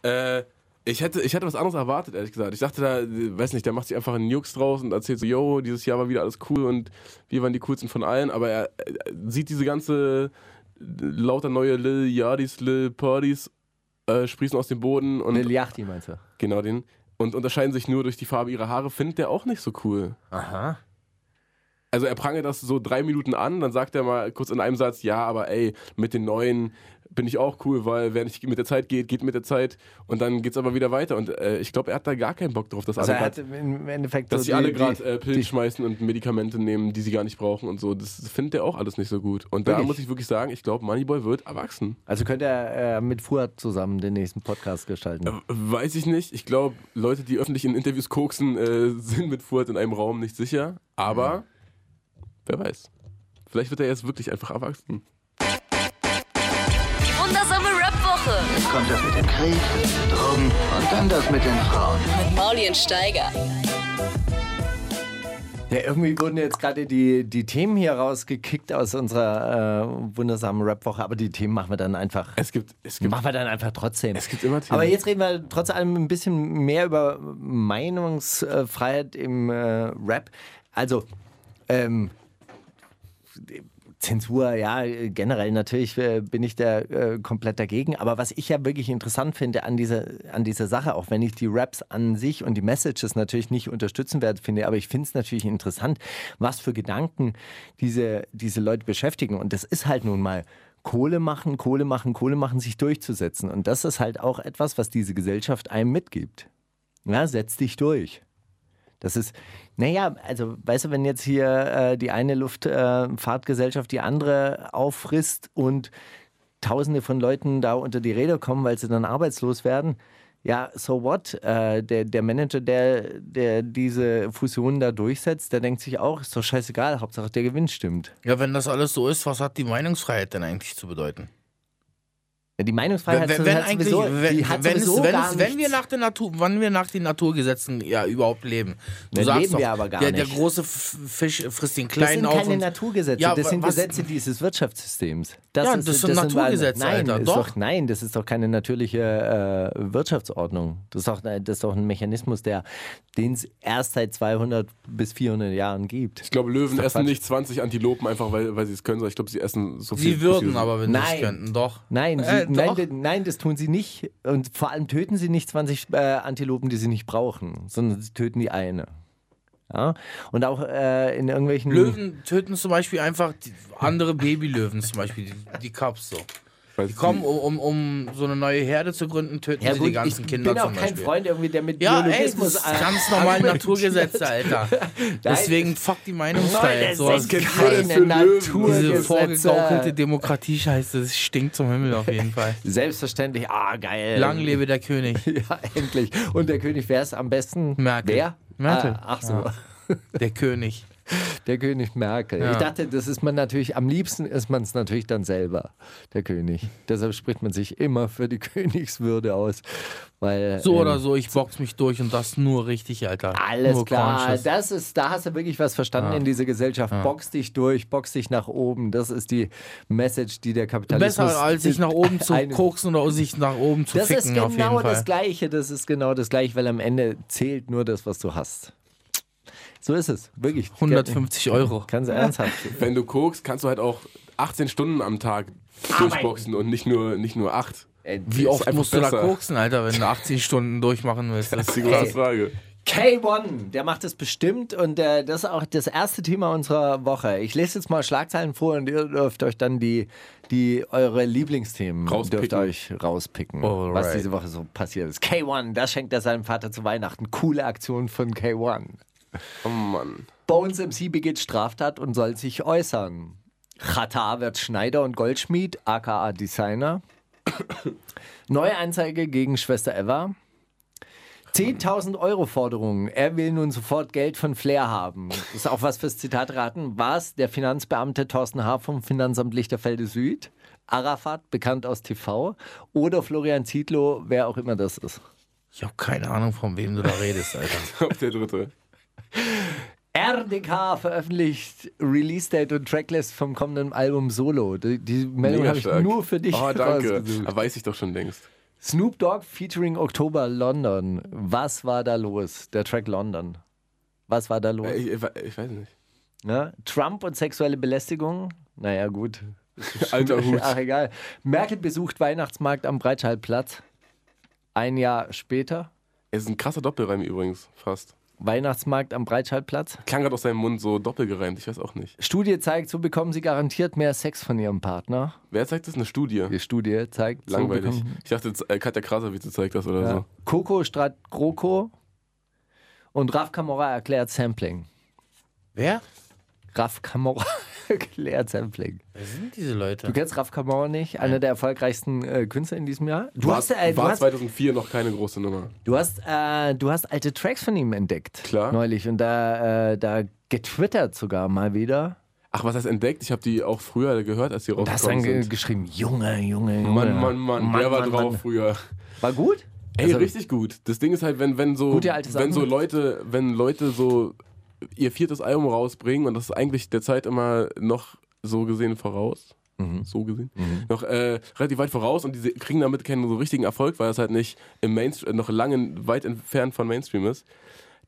Äh, ich hätte, ich hätte was anderes erwartet, ehrlich gesagt. Ich dachte da, weiß nicht, der macht sich einfach einen Jux draus und erzählt so, yo, dieses Jahr war wieder alles cool und wir waren die coolsten von allen, aber er, er sieht diese ganze lauter neue Lil Yardis, Lil Purdies äh, sprießen aus dem Boden und Lil Yachty meinst du? genau den und unterscheiden sich nur durch die Farbe ihrer Haare, findet der auch nicht so cool. Aha. Also er prangert das so drei Minuten an, dann sagt er mal kurz in einem Satz, ja, aber ey, mit den neuen bin ich auch cool, weil wer nicht mit der Zeit geht, geht mit der Zeit und dann geht's aber wieder weiter. Und äh, ich glaube, er hat da gar keinen Bock drauf, dass Also alle grad- im Endeffekt dass so sie die- alle gerade äh, Pillen schmeißen und Medikamente nehmen, die sie gar nicht brauchen und so. Das findet er auch alles nicht so gut. Und da Wirklich? muss ich wirklich sagen, ich glaube, Moneyboy wird erwachsen. Also könnte er äh, mit Fuad zusammen den nächsten Podcast gestalten. Äh, Weiß ich nicht. Ich glaube, Leute, die öffentlich in Interviews koksen, äh, [LAUGHS] sind mit Fuad in einem Raum nicht sicher. Aber wer weiß. Vielleicht wird er jetzt wirklich einfach erwachsen. Wundersame Rap-Woche Jetzt kommt das mit dem Krieg, Drogen und dann das mit den Frauen. mit Maulien Steiger. Ja, irgendwie wurden jetzt gerade die, die Themen hier rausgekickt aus unserer äh, wundersamen Rap-Woche, aber die Themen machen wir dann einfach. Es gibt, es gibt, Machen wir dann einfach trotzdem. es gibt immer Themen. Aber jetzt reden wir trotz allem ein bisschen mehr über Meinungsfreiheit im äh, Rap. Also, ähm, Zensur, ja, generell natürlich äh, bin ich da äh, komplett dagegen. Aber was ich ja wirklich interessant finde an dieser, an dieser Sache, auch wenn ich die Raps an sich und die Messages natürlich nicht unterstützen werde, finde, aber ich finde es natürlich interessant, was für Gedanken diese, diese Leute beschäftigen. Und das ist halt nun mal Kohle machen, Kohle machen, Kohle machen, sich durchzusetzen. Und das ist halt auch etwas, was diese Gesellschaft einem mitgibt. Ja, setz dich durch. Das ist, naja, also weißt du, wenn jetzt hier äh, die eine Luftfahrtgesellschaft die andere auffrisst und Tausende von Leuten da unter die Räder kommen, weil sie dann arbeitslos werden, ja, so what? Äh, der, der Manager, der, der diese Fusion da durchsetzt, der denkt sich auch, ist doch scheißegal, Hauptsache der Gewinn stimmt. Ja, wenn das alles so ist, was hat die Meinungsfreiheit denn eigentlich zu bedeuten? Die Meinungsfreiheit wenn, wenn hat sowieso, wenn, die hat wenn, es, sowieso wenn, gar es, wenn wir nach der Natur, wann wir nach den Naturgesetzen ja überhaupt leben. Du Dann sagst leben doch, wir aber gar der, der nicht. große F- Fisch frisst den Das kleinen sind auf. keine und- Naturgesetze, Ja, das sind was- Gesetze dieses Wirtschaftssystems. Ja, das sind Naturgesetze, nein, Alter, ist doch. Nein, das ist doch keine natürliche äh, Wirtschaftsordnung. Das ist, doch, das ist doch ein Mechanismus, der den es erst seit 200 bis 400 Jahren gibt. ich glaube, Löwen doch essen Quatsch. nicht 20 Antilopen einfach, weil, weil sie es können, sondern ich glaube, sie essen so viel. Sie würden aber, wenn sie es könnten, doch. Nein, sie, Äh, nein, nein, das tun sie nicht. Und vor allem töten sie nicht 20 äh, Antilopen, die sie nicht brauchen, sondern sie töten die eine. Ja? Und auch äh, in irgendwelchen. Löwen töten zum Beispiel einfach andere Babylöwen, zum Beispiel, die, die Cubs so. Die kommen, um, um, um so eine neue Herde zu gründen, töten Ja, sie gut, die ganzen ich Kinder bin auch zum kein Beispiel. Freund irgendwie, der mit Ja, ey, Biologismus das ist ganz [LAUGHS] normal argumentiert. Naturgesetze, Alter. [LAUGHS] Deswegen fuck die Meinungsfreiheit. So, das das sind keine Löwen. diese vorgegaukelte Demokratie-Scheiße, das stinkt zum Himmel auf jeden Fall. Selbstverständlich, ah, geil. Lang lebe der König. [LAUGHS] Ja, endlich. Und der König, wer ist am besten? Merkel. Wer? Merkel. Ah, ach so, Der König. [LAUGHS] der König Merkel. Ja. Ich dachte, das ist man natürlich, am liebsten ist man es natürlich dann selber, der König. Deshalb spricht man sich immer für die [LAUGHS] Königswürde aus. Weil, So ähm, oder so, ich box mich durch und das nur richtig, Alter. Alles nur klar, Conscious. das ist, da hast du wirklich was verstanden in dieser Gesellschaft. Box dich durch, box dich nach oben. Das ist die Message, die der Kapitalismus. Besser als sich nach oben zu koksen oder sich nach oben zu Das ist ficken, auf jeden genau das Gleiche. Das ist genau das Gleiche, weil am Ende zählt nur das, was du hast. So ist es, wirklich. 150 Euro. Ganz ernsthaft. [LAUGHS] Wenn du guckst, kannst du halt auch 18 Stunden am Tag durchboxen und nicht nur, nicht nur 8. Äh, Wie oft musst du da besser. koksen, Alter, wenn du [LAUGHS] 80 Stunden durchmachen willst? Das ist die große. Frage. K1, der macht das bestimmt und äh, das ist auch das erste Thema unserer Woche. Ich lese jetzt mal Schlagzeilen vor und ihr dürft euch dann die, die eure Lieblingsthemen Rauspicken. dürft euch rauspicken, Alright. was diese Woche so passiert ist. K1, das schenkt er seinem Vater zu Weihnachten. Coole Aktion von K1. Oh Mann. Bones MC begeht Straftat und soll sich äußern. Chata wird Schneider und Goldschmied, aka Designer. [COUGHS] Neue Anzeige gegen Schwester Eva. 10.000 Euro Forderung. Er will nun sofort Geld von Flair haben. Das ist auch was fürs Zitat raten. Was der Finanzbeamte Thorsten H. vom Finanzamt Lichterfelde Süd? Arafat, bekannt aus TV? Oder Florian Zietlow, wer auch immer das ist? Ich habe keine Ahnung, von wem du da redest, Alter. [LAUGHS] Auf der dritte. RDK veröffentlicht Release-Date und Tracklist vom kommenden Album Solo. Die, die Meldung habe ich nur für dich Oh, danke. rausgesucht. Aber weiß ich doch schon längst. Snoop Dogg featuring Oktober London. Was war da los? Der Track London. Was war da los? Äh, Ich, ich, ich weiß nicht. Ne? Trump und sexuelle Belästigung? Naja, gut. [LAUGHS] Alter Hut. [LAUGHS] Ach, egal. Merkel besucht Weihnachtsmarkt am Breitscheidplatz. Ein Jahr später. Es ist ein krasser Doppelreim übrigens, fast. Weihnachtsmarkt am Breitscheidplatz. Klang gerade aus seinem Mund so doppelgereimt, ich weiß auch nicht. Studie zeigt, so bekommen sie garantiert mehr Sex von ihrem Partner. Wer zeigt das? Eine Studie? Die Studie zeigt, Langweilig. so Ich dachte, äh, Katja Krasavice zeigt das oder ja. so. Coco Strat GroKo und Raf Kamora erklärt Sampling. Wer? Raf Kamora erklärt Sampling. Wer sind diese Leute? Du kennst Raf Kamora nicht? Einer der erfolgreichsten äh, Künstler in diesem Jahr? Du war hast, äh, du, war hast, 2004 noch keine große Nummer. du, hast, äh, du hast alte Tracks von ihm entdeckt. Klar. Neulich. Und da, äh, da getwittert sogar mal wieder. Ach, was heißt entdeckt? Ich habe die auch früher gehört, als die Und hast dann rausgekommen ge sind. geschrieben, Junge, Junge, Junge. Mann, Mann, Mann, der war Mann, drauf Mann. früher. War gut? Ey, Also- richtig gut. Das Ding ist halt, wenn, wenn so, wenn so. Leute, wenn Leute so ihr viertes Album rausbringen und das ist eigentlich der Zeit immer noch so gesehen voraus. Mhm. So gesehen. Noch äh, relativ weit voraus und die kriegen damit keinen so richtigen Erfolg, weil es halt nicht im Mainstream, noch lange weit entfernt von Mainstream ist.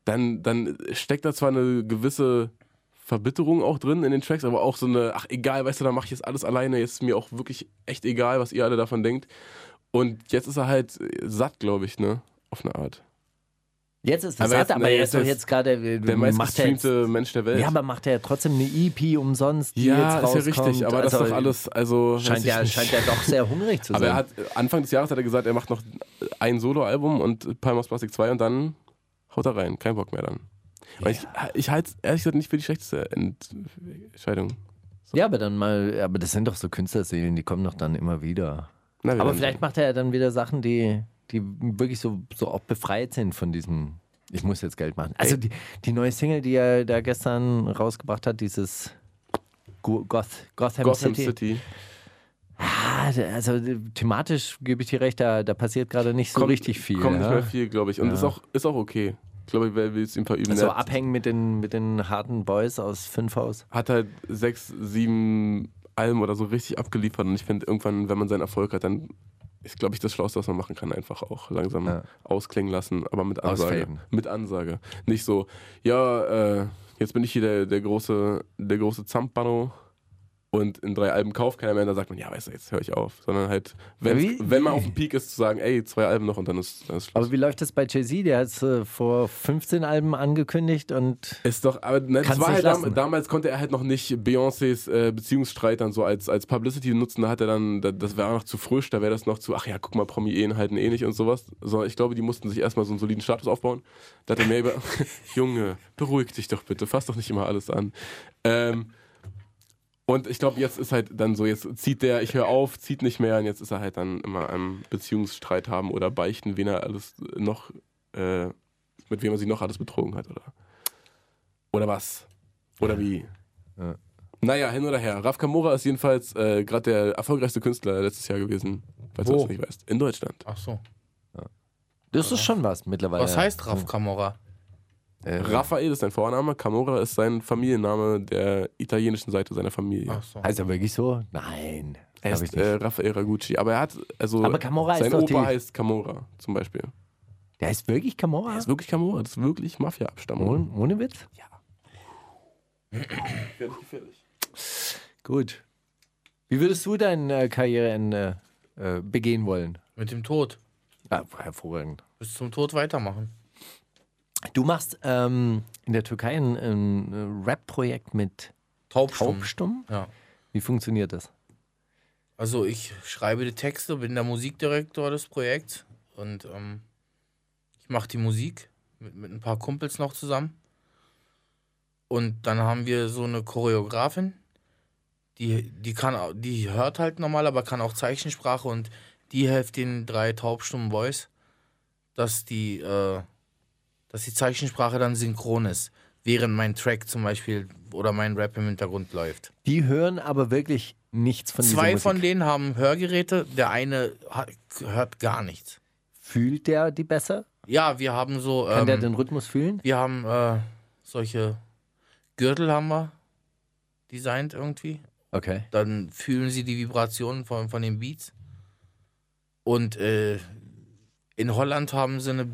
Dann, dann steckt da zwar eine gewisse Verbitterung auch drin in den Tracks, aber auch so eine, ach egal, weißt du, da mache ich jetzt alles alleine, jetzt ist mir auch wirklich echt egal, was ihr alle davon denkt. Und jetzt ist er halt satt, glaube ich, ne? Auf eine Art. Jetzt ist es Aber jetzt- aber er ist doch jetzt gerade. Der er meistgestreamte Mensch der Welt. Ja, aber macht er trotzdem eine EP umsonst, die Ja, jetzt ist ja richtig, aber das ist Also, doch alles, also Scheint ja, nicht. scheint ja doch sehr hungrig zu sein. [LAUGHS] Aber er hat Anfang des Jahres hat er gesagt, er macht noch ein Soloalbum und Palm aus Plastik 2 und dann haut er rein, kein Bock mehr dann. Und ich ich halte es ehrlich gesagt nicht für die schlechteste Entscheidung. ja, aber dann mal, aber das sind doch so Künstlerseelen, die kommen doch dann immer wieder. Na, Aber vielleicht macht er ja dann wieder Sachen, die, die wirklich so, so auch befreit sind von diesem, ich muss jetzt Geld machen. Also die, die neue Single, die er da gestern rausgebracht hat, dieses Go- Goth, Gotham, Gotham City. City. Ah, also thematisch gebe ich dir recht, da, da passiert gerade nicht so Kommt- richtig viel. Kommt nicht ja? mehr viel, glaube ich. Und Ja. ist, auch, ist auch okay. Ich glaube, ich will es ihm verüben. Also abhängen mit den, mit den harten Boys aus Fünfhaus. hat halt sechs, sieben Alben oder so richtig abgeliefert und ich finde irgendwann, wenn man seinen Erfolg hat, dann ist, glaube ich, das Schlauste, was man machen kann, einfach auch langsam Ja. ausklingen lassen, aber mit Ansage. Ausfaden. Mit Ansage. Nicht so, ja, äh, jetzt bin ich hier der, der große, der große Zampano und in drei Alben kauft keiner mehr, da sagt man, ja, weißt du, jetzt höre ich auf. Sondern halt, wenn, wenn man auf dem Peak ist, zu sagen, ey, zwei Alben noch und dann ist, dann ist Schluss. Aber wie läuft das bei Jay-Z? Der hat es äh, vor 15 Alben angekündigt und Ist doch, aber ne, das war halt dam damals konnte er halt noch nicht Beyoncés äh, Beziehungsstreit dann so als, als Publicity nutzen. Da hat er dann, da, das wäre noch zu frisch, da wäre das noch zu, ach ja, guck mal, Promi-Ehen halten eh nicht und sowas. So, ich glaube, die mussten sich erstmal so einen soliden Status aufbauen. Da hat er mehr über, [LAUGHS] Junge, beruhig dich doch bitte, fass doch nicht immer alles an. Ähm, und ich glaube, jetzt ist halt dann so, jetzt zieht der, ich höre auf, zieht nicht mehr und jetzt ist er halt dann immer am Beziehungsstreit haben oder beichten, wen er alles noch, äh, mit wem er sich noch alles betrogen hat, oder? Oder was? Oder wie? Ja. Naja, hin oder her. Raf Kamora ist jedenfalls äh, gerade der erfolgreichste Künstler letztes Jahr gewesen, falls du das nicht weißt. In Deutschland. Ach so. das ist schon was mittlerweile. Was heißt Raf Kamora? Äh, Raphael ist sein Vorname, Kamora ist sein Familienname der italienischen Seite seiner Familie. Ach so. Heißt er wirklich so? Nein. er ist äh, Raphael Ragucci. Aber er hat, also, Aber Camorra ist sein doch Opa die- heißt Kamora zum Beispiel. Der heißt wirklich Camorra? Er ist wirklich Kamora, das ist wirklich Mafia-Abstammung. Ohne, ohne Witz? Fertig, fertig. Gut. Wie würdest du dein äh, Karriereende äh, begehen wollen? Mit dem Tod. Ja, hervorragend. Bis zum Tod weitermachen. Du machst ähm, in der Türkei ein, ein Rap-Projekt mit Taubstumm. Taubstumm. Ja. Wie funktioniert das? Also ich schreibe die Texte, bin der Musikdirektor des Projekts und ähm, ich mache die Musik mit, mit ein paar Kumpels noch zusammen. Und dann haben wir so eine Choreografin, die, die kann die hört halt normal, aber kann auch Zeichensprache und die hilft den drei taubstummen Boys, dass die, äh, dass die Zeichensprache dann synchron ist, während mein Track zum Beispiel oder mein Rap im Hintergrund läuft. Die hören aber wirklich nichts von Zwei dieser von Musik. denen haben Hörgeräte, der eine hat, hört gar nichts. Fühlt der die besser? Ja, wir haben so, Kann der ähm, den Rhythmus fühlen? wir haben äh, solche Gürtel haben wir designt irgendwie. Okay. Dann fühlen sie die Vibrationen von, von den Beats. Und äh, in Holland haben sie, eine,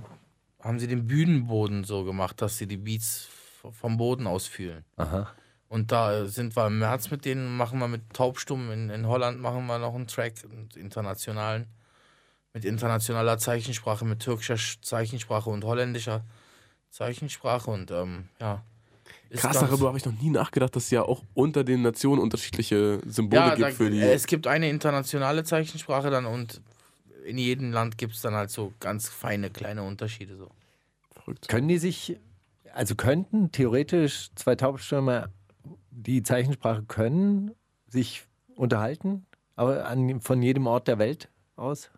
haben sie den Bühnenboden so gemacht, dass sie die Beats vom Boden aus fühlen. Aha. Und da sind wir im März mit denen, machen wir mit Taubstumm in, in Holland, machen wir noch einen Track, einen internationalen, mit internationaler Zeichensprache, mit türkischer Sch- Zeichensprache und holländischer Zeichensprache und ähm, ja. Krass, darüber habe ich noch nie nachgedacht, dass es ja auch unter den Nationen unterschiedliche Symbole ja, gibt da, für die. es gibt eine internationale Zeichensprache dann und in jedem Land gibt es dann halt so ganz feine kleine Unterschiede. So. Verrückt. Können die sich, also könnten theoretisch zwei Taubstürmer, die Zeichensprache können, sich unterhalten, aber an, von jedem Ort der Welt aus?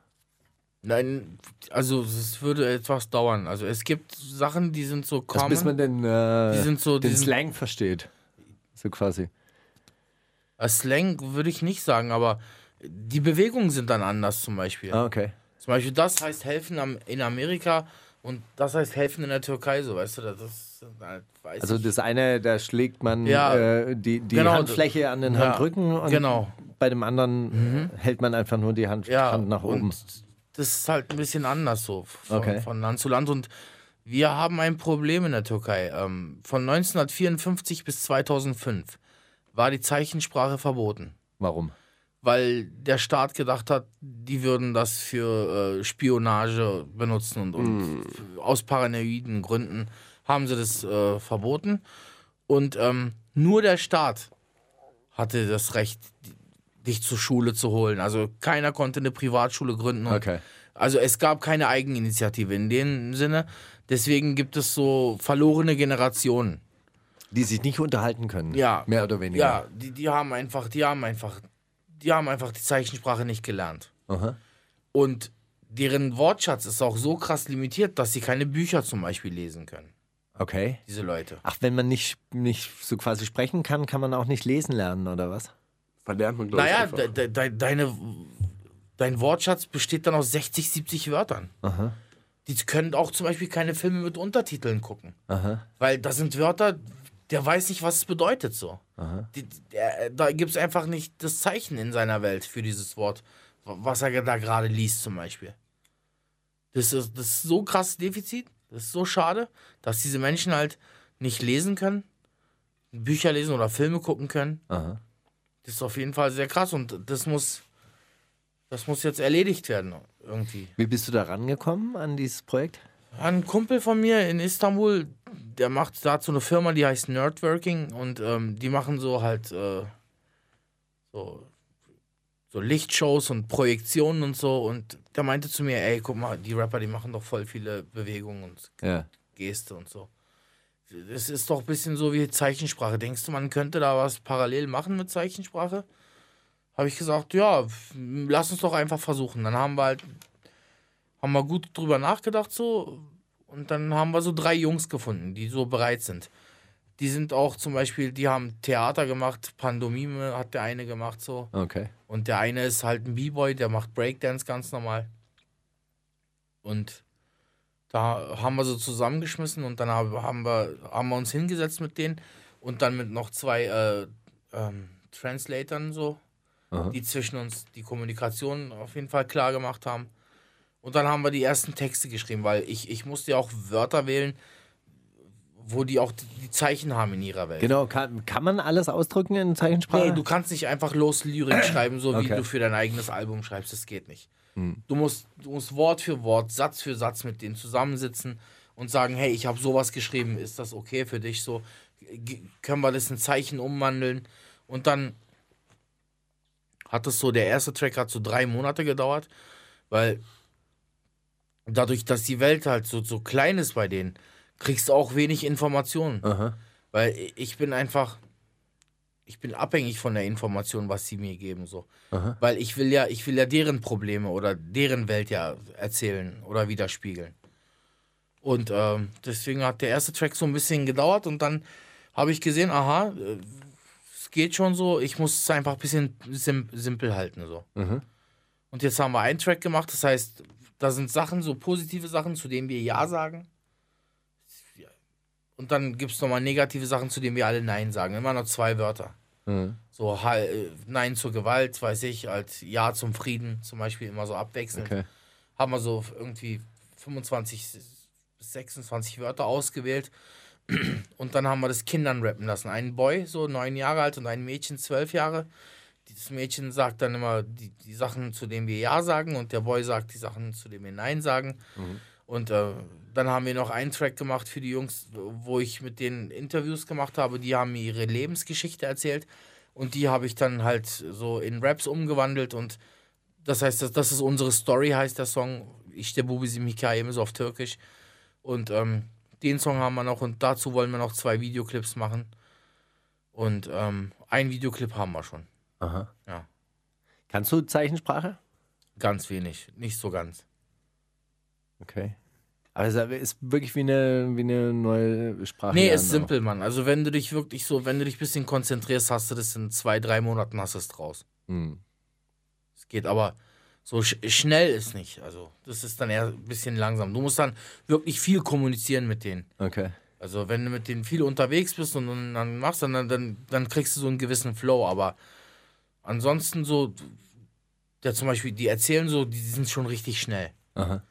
Nein, also es würde etwas dauern. Also es gibt Sachen, die sind so common. bis man den, äh, die sind so, die den sind, Slang versteht. So quasi. Äh, Slang würde ich nicht sagen, aber die Bewegungen sind dann anders zum Beispiel. Ah, okay. Zum Beispiel das heißt helfen am, in Amerika und das heißt helfen in der Türkei, so weißt du, das ist halt, weiß Also das eine, da schlägt man Ja, äh, die, die genau, Handfläche an den ja, Handrücken und genau. bei dem anderen hält man einfach nur die Hand, ja, Hand nach oben. Das ist halt ein bisschen anders so von, Okay. von Land zu Land und wir haben ein Problem in der Türkei. Ähm, von 1954 bis 2005 war die Zeichensprache verboten. Warum? weil der Staat gedacht hat, die würden das für äh, Spionage benutzen und, und aus paranoiden Gründen haben sie das äh, verboten. Und ähm, nur der Staat hatte das Recht, dich zur Schule zu holen. Also keiner konnte eine Privatschule gründen. Okay. Also es gab keine Eigeninitiative in dem Sinne. Deswegen gibt es so verlorene Generationen. Die sich nicht unterhalten können. Ja. Mehr oder weniger. Ja, die, die haben einfach, die haben einfach, die haben einfach die Zeichensprache nicht gelernt. Aha. Und deren Wortschatz ist auch so krass limitiert, dass sie keine Bücher zum Beispiel lesen können, Okay. diese Leute. Ach, wenn man nicht, nicht so quasi sprechen kann, kann man auch nicht lesen lernen, oder was? Verlernt man, glaube ich. Naja, de, de, de, deine, dein Wortschatz besteht dann aus 60, 70 Wörtern. Aha. Die können auch zum Beispiel keine Filme mit Untertiteln gucken. Aha. Weil das sind Wörter, der weiß nicht, was es bedeutet so. Die, der, da gibt es einfach nicht das Zeichen in seiner Welt für dieses Wort, was er da gerade liest zum Beispiel. Das ist, das ist so krass Defizit, das ist so schade, dass diese Menschen halt nicht lesen können, Bücher lesen oder Filme gucken können. Aha. Das ist auf jeden Fall sehr krass und das muss, das muss jetzt erledigt werden irgendwie. Wie bist du da rangekommen an dieses Projekt? Ein Kumpel von mir in Istanbul, der macht dazu eine Firma, die heißt Nerdworking und ähm, die machen so halt äh, so, so Lichtshows und Projektionen und so und der meinte zu mir, ey, guck mal, die Rapper, die machen doch voll viele Bewegungen und Ja. Geste und so. Das ist doch ein bisschen so wie Zeichensprache. Denkst du, man könnte da was parallel machen mit Zeichensprache? Habe ich gesagt, ja, lass uns doch einfach versuchen. Dann haben wir halt, haben wir gut drüber nachgedacht so und dann haben wir so drei Jungs gefunden, die so bereit sind. Die sind auch zum Beispiel, die haben Theater gemacht, Pandomime hat der eine gemacht so. Okay. Und der eine ist halt ein B-Boy, der macht Breakdance ganz normal. Und da haben wir so zusammengeschmissen und dann hab- haben wir, haben wir uns hingesetzt mit denen und dann mit noch zwei äh, ähm, Translatoren so, Aha. die zwischen uns die Kommunikation auf jeden Fall klar gemacht haben. Und dann haben wir die ersten Texte geschrieben, weil ich, ich musste ja auch Wörter wählen, wo die auch die, Zeichen haben in ihrer Welt. Genau, kann, kann man alles ausdrücken in Zeichensprache? Nee, du kannst nicht einfach los Lyrik [CLEARS THROAT] schreiben, so wie Okay. du für dein eigenes Album schreibst. Das geht nicht. Du, musst, du musst Wort für Wort, Satz für Satz mit denen zusammensitzen und sagen, hey, ich habe sowas geschrieben, ist das okay für dich? So G- können wir das in Zeichen umwandeln? Und dann hat es so, der erste Track hat so drei Monate gedauert, weil dadurch, dass die Welt halt so, so klein ist bei denen, kriegst du auch wenig Informationen. Aha. Weil ich bin einfach, ich bin abhängig von der Information, was sie mir geben, so. Aha. Weil ich will ja, ich will ja deren Probleme oder deren Welt ja erzählen oder widerspiegeln. Und ähm, deswegen hat der erste Track so ein bisschen gedauert und dann habe ich gesehen, aha, äh, es geht schon so, ich muss es einfach ein bisschen sim simpel halten, so. Mhm. Und jetzt haben wir einen Track gemacht, das heißt, da sind Sachen, so positive Sachen, zu denen wir Ja sagen. Und dann gibt es nochmal negative Sachen, zu denen wir alle Nein sagen. Immer noch zwei Wörter. Mhm. So äh, Nein zur Gewalt, weiß ich, als Ja zum Frieden zum Beispiel immer so abwechselnd. Okay. Haben wir so irgendwie 25 bis 26 Wörter ausgewählt. [CLEARS THROAT] Und dann haben wir das Kindern rappen lassen. Einen Boy, so neun Jahre alt, und ein Mädchen, zwölf Jahre. Dieses Mädchen sagt dann immer die, die Sachen, zu denen wir Ja sagen, und der Boy sagt die Sachen, zu denen wir Nein sagen. Und äh, dann haben wir noch einen Track gemacht für die Jungs, wo ich mit denen Interviews gemacht habe. Die haben mir ihre Lebensgeschichte erzählt. Und die habe ich dann halt so in Raps umgewandelt. Und das heißt, das, das ist unsere Story, heißt der Song. Ich der Bubisim Hikayem ist auf Türkisch. Und ähm, den Song haben wir noch. Und dazu wollen wir noch zwei Videoclips machen. Und ähm, ein Videoclip haben wir schon. Aha. Ja. Kannst du Zeichensprache? Ganz wenig. Nicht so ganz. Okay. Aber es ist wirklich wie eine, wie eine neue Sprache. Nee, ist simpel, Mann. Also wenn du dich wirklich so, wenn du dich ein bisschen konzentrierst, hast du das in zwei, drei Monaten hast du es draus. Hm. Es geht aber so sch schnell ist nicht. Also das ist dann eher ein bisschen langsam. Du musst dann wirklich viel kommunizieren mit denen. Okay. Also wenn du mit denen viel unterwegs bist und dann, dann machst, dann, dann, dann kriegst du so einen gewissen Flow. Aber ansonsten so, der zum Beispiel, die erzählen so, die sind schon richtig schnell. Aha.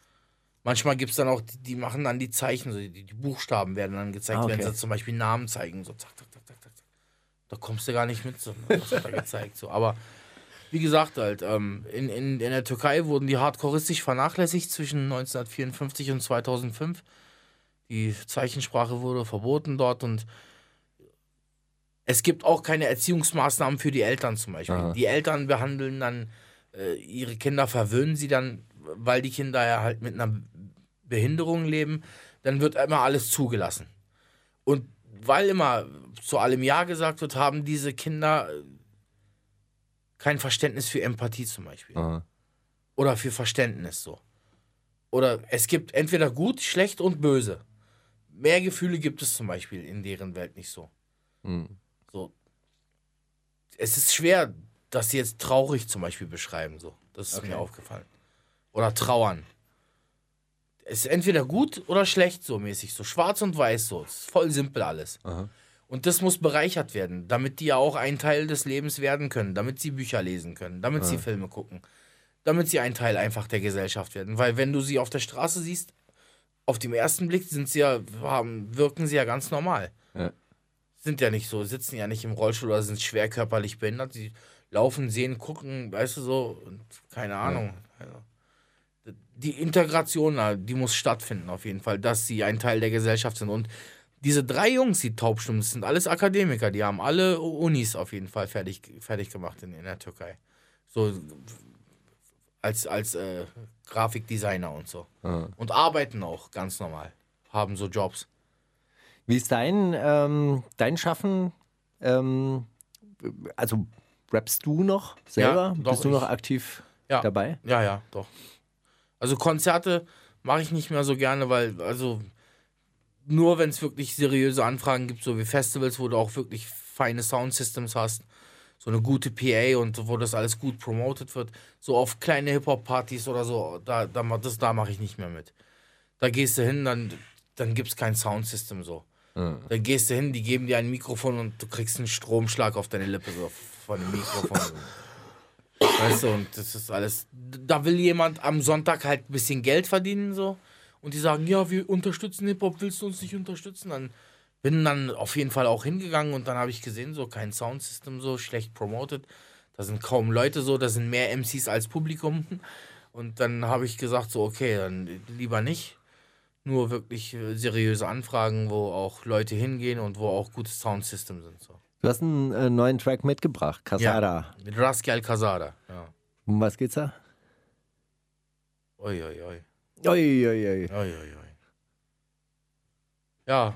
Manchmal gibt es dann auch, die, die machen dann die Zeichen, so die, die Buchstaben werden dann gezeigt, Ah, okay. wenn sie zum Beispiel Namen zeigen, so zack, zack, zack, zack, zack. zack. Da kommst du gar nicht mit, so, was hat er gezeigt. So. Aber wie gesagt, halt, ähm, in, in, in der Türkei wurden die hardcoreistisch vernachlässigt zwischen 1954 und 2005. Die Zeichensprache wurde verboten dort und es gibt auch keine Erziehungsmaßnahmen für die Eltern zum Beispiel. Aha. Die Eltern behandeln dann äh, ihre Kinder, verwöhnen sie dann, weil die Kinder ja halt mit einer Behinderung leben, dann wird immer alles zugelassen. Und weil immer zu allem Ja gesagt wird, haben diese Kinder äh, kein Verständnis für Empathie zum Beispiel. Aha. Oder für Verständnis so. Oder es gibt entweder gut, schlecht und böse. Mehr Gefühle gibt es zum Beispiel in deren Welt nicht so. Hm. So. Es ist schwer, dass sie jetzt traurig zum Beispiel beschreiben. So. Das ist Okay. mir aufgefallen. Oder trauern. Es ist entweder gut oder schlecht, so mäßig. So schwarz und weiß, so. Es ist voll simpel alles. Aha. Und das muss bereichert werden, damit die ja auch ein Teil des Lebens werden können, damit sie Bücher lesen können, damit sie Filme gucken, damit sie ein Teil einfach der Gesellschaft werden. Weil wenn du sie auf der Straße siehst, auf dem ersten Blick sind sie ja, haben, wirken sie ja ganz normal. Ja. Sind ja nicht so, sitzen ja nicht im Rollstuhl oder sind schwer körperlich behindert. Sie laufen, sehen, gucken, weißt du so, und keine Ahnung. Also, die Integration, die muss stattfinden auf jeden Fall, dass sie ein Teil der Gesellschaft sind. Und diese drei Jungs, die taub stimmen, das sind alles Akademiker, die haben alle Unis auf jeden Fall fertig, fertig gemacht in, in der Türkei. So als, als äh, Grafikdesigner und so. Aha. Und arbeiten auch ganz normal. Haben so Jobs. Wie ist dein, ähm, dein Schaffen? Ähm, also rappst du noch selber? doch, Bist du noch aktiv Ja. dabei? Ja, ja, doch. Also Konzerte mache ich nicht mehr so gerne, weil, also nur wenn es wirklich seriöse Anfragen gibt, so wie Festivals, wo du auch wirklich feine Soundsystems hast, so eine gute PA und wo das alles gut promoted wird, so auf kleine Hip-Hop-Partys oder so, da, da, das, da mache ich nicht mehr mit. Da gehst du hin, dann, dann gibt es kein Soundsystem so. Dann gehst du hin, die geben dir ein Mikrofon und du kriegst einen Stromschlag auf deine Lippe so von dem Mikrofon. [LAUGHS] Weißt du, und das ist alles. Da will jemand am Sonntag halt ein bisschen Geld verdienen, so. Und die sagen, ja, wir unterstützen Hip-Hop, willst du uns nicht unterstützen? Dann bin dann auf jeden Fall auch hingegangen und dann habe ich gesehen, so kein Soundsystem, so schlecht promoted. Da sind kaum Leute so, da sind mehr MCs als Publikum. [LAUGHS] Und dann habe ich gesagt, so, okay, dann lieber nicht. Nur wirklich äh, seriöse Anfragen, wo auch Leute hingehen und wo auch gute Soundsystem sind. So. Du hast einen äh, neuen Track mitgebracht, Casada. Mit Rascal Alcazada. Ja. Um was geht's da? Oi, oi, oi. Ui. Oi, oi, oi. Ja.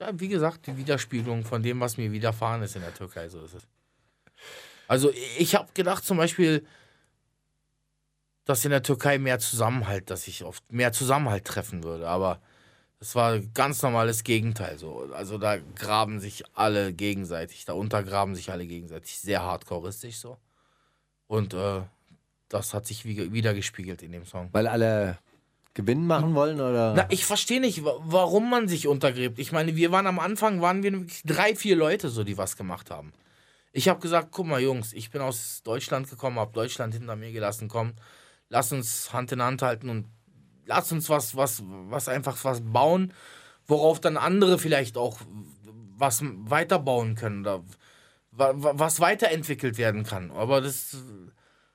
Ja, wie gesagt, die Widerspiegelung von dem, was mir widerfahren ist in der Türkei, so ist es. Also ich habe gedacht zum Beispiel, dass in der Türkei mehr Zusammenhalt, dass ich oft mehr Zusammenhalt treffen würde, aber das war ganz normales Gegenteil so. Also da graben sich alle gegenseitig, da untergraben sich alle gegenseitig, sehr hardcoreistisch so. Und äh, das hat sich wie- wieder gespiegelt in dem Song. Weil alle Gewinn machen wollen oder? Na, ich verstehe nicht, wa- warum man sich untergräbt. Ich meine, wir waren am Anfang, waren wir drei, vier Leute, so die was gemacht haben. Ich habe gesagt, guck mal, Jungs, ich bin aus Deutschland gekommen, habe Deutschland hinter mir gelassen, komm, lass uns Hand in Hand halten und lass uns was, was, was einfach was bauen, worauf dann andere vielleicht auch was weiterbauen können oder wa- wa- was weiterentwickelt werden kann. Aber das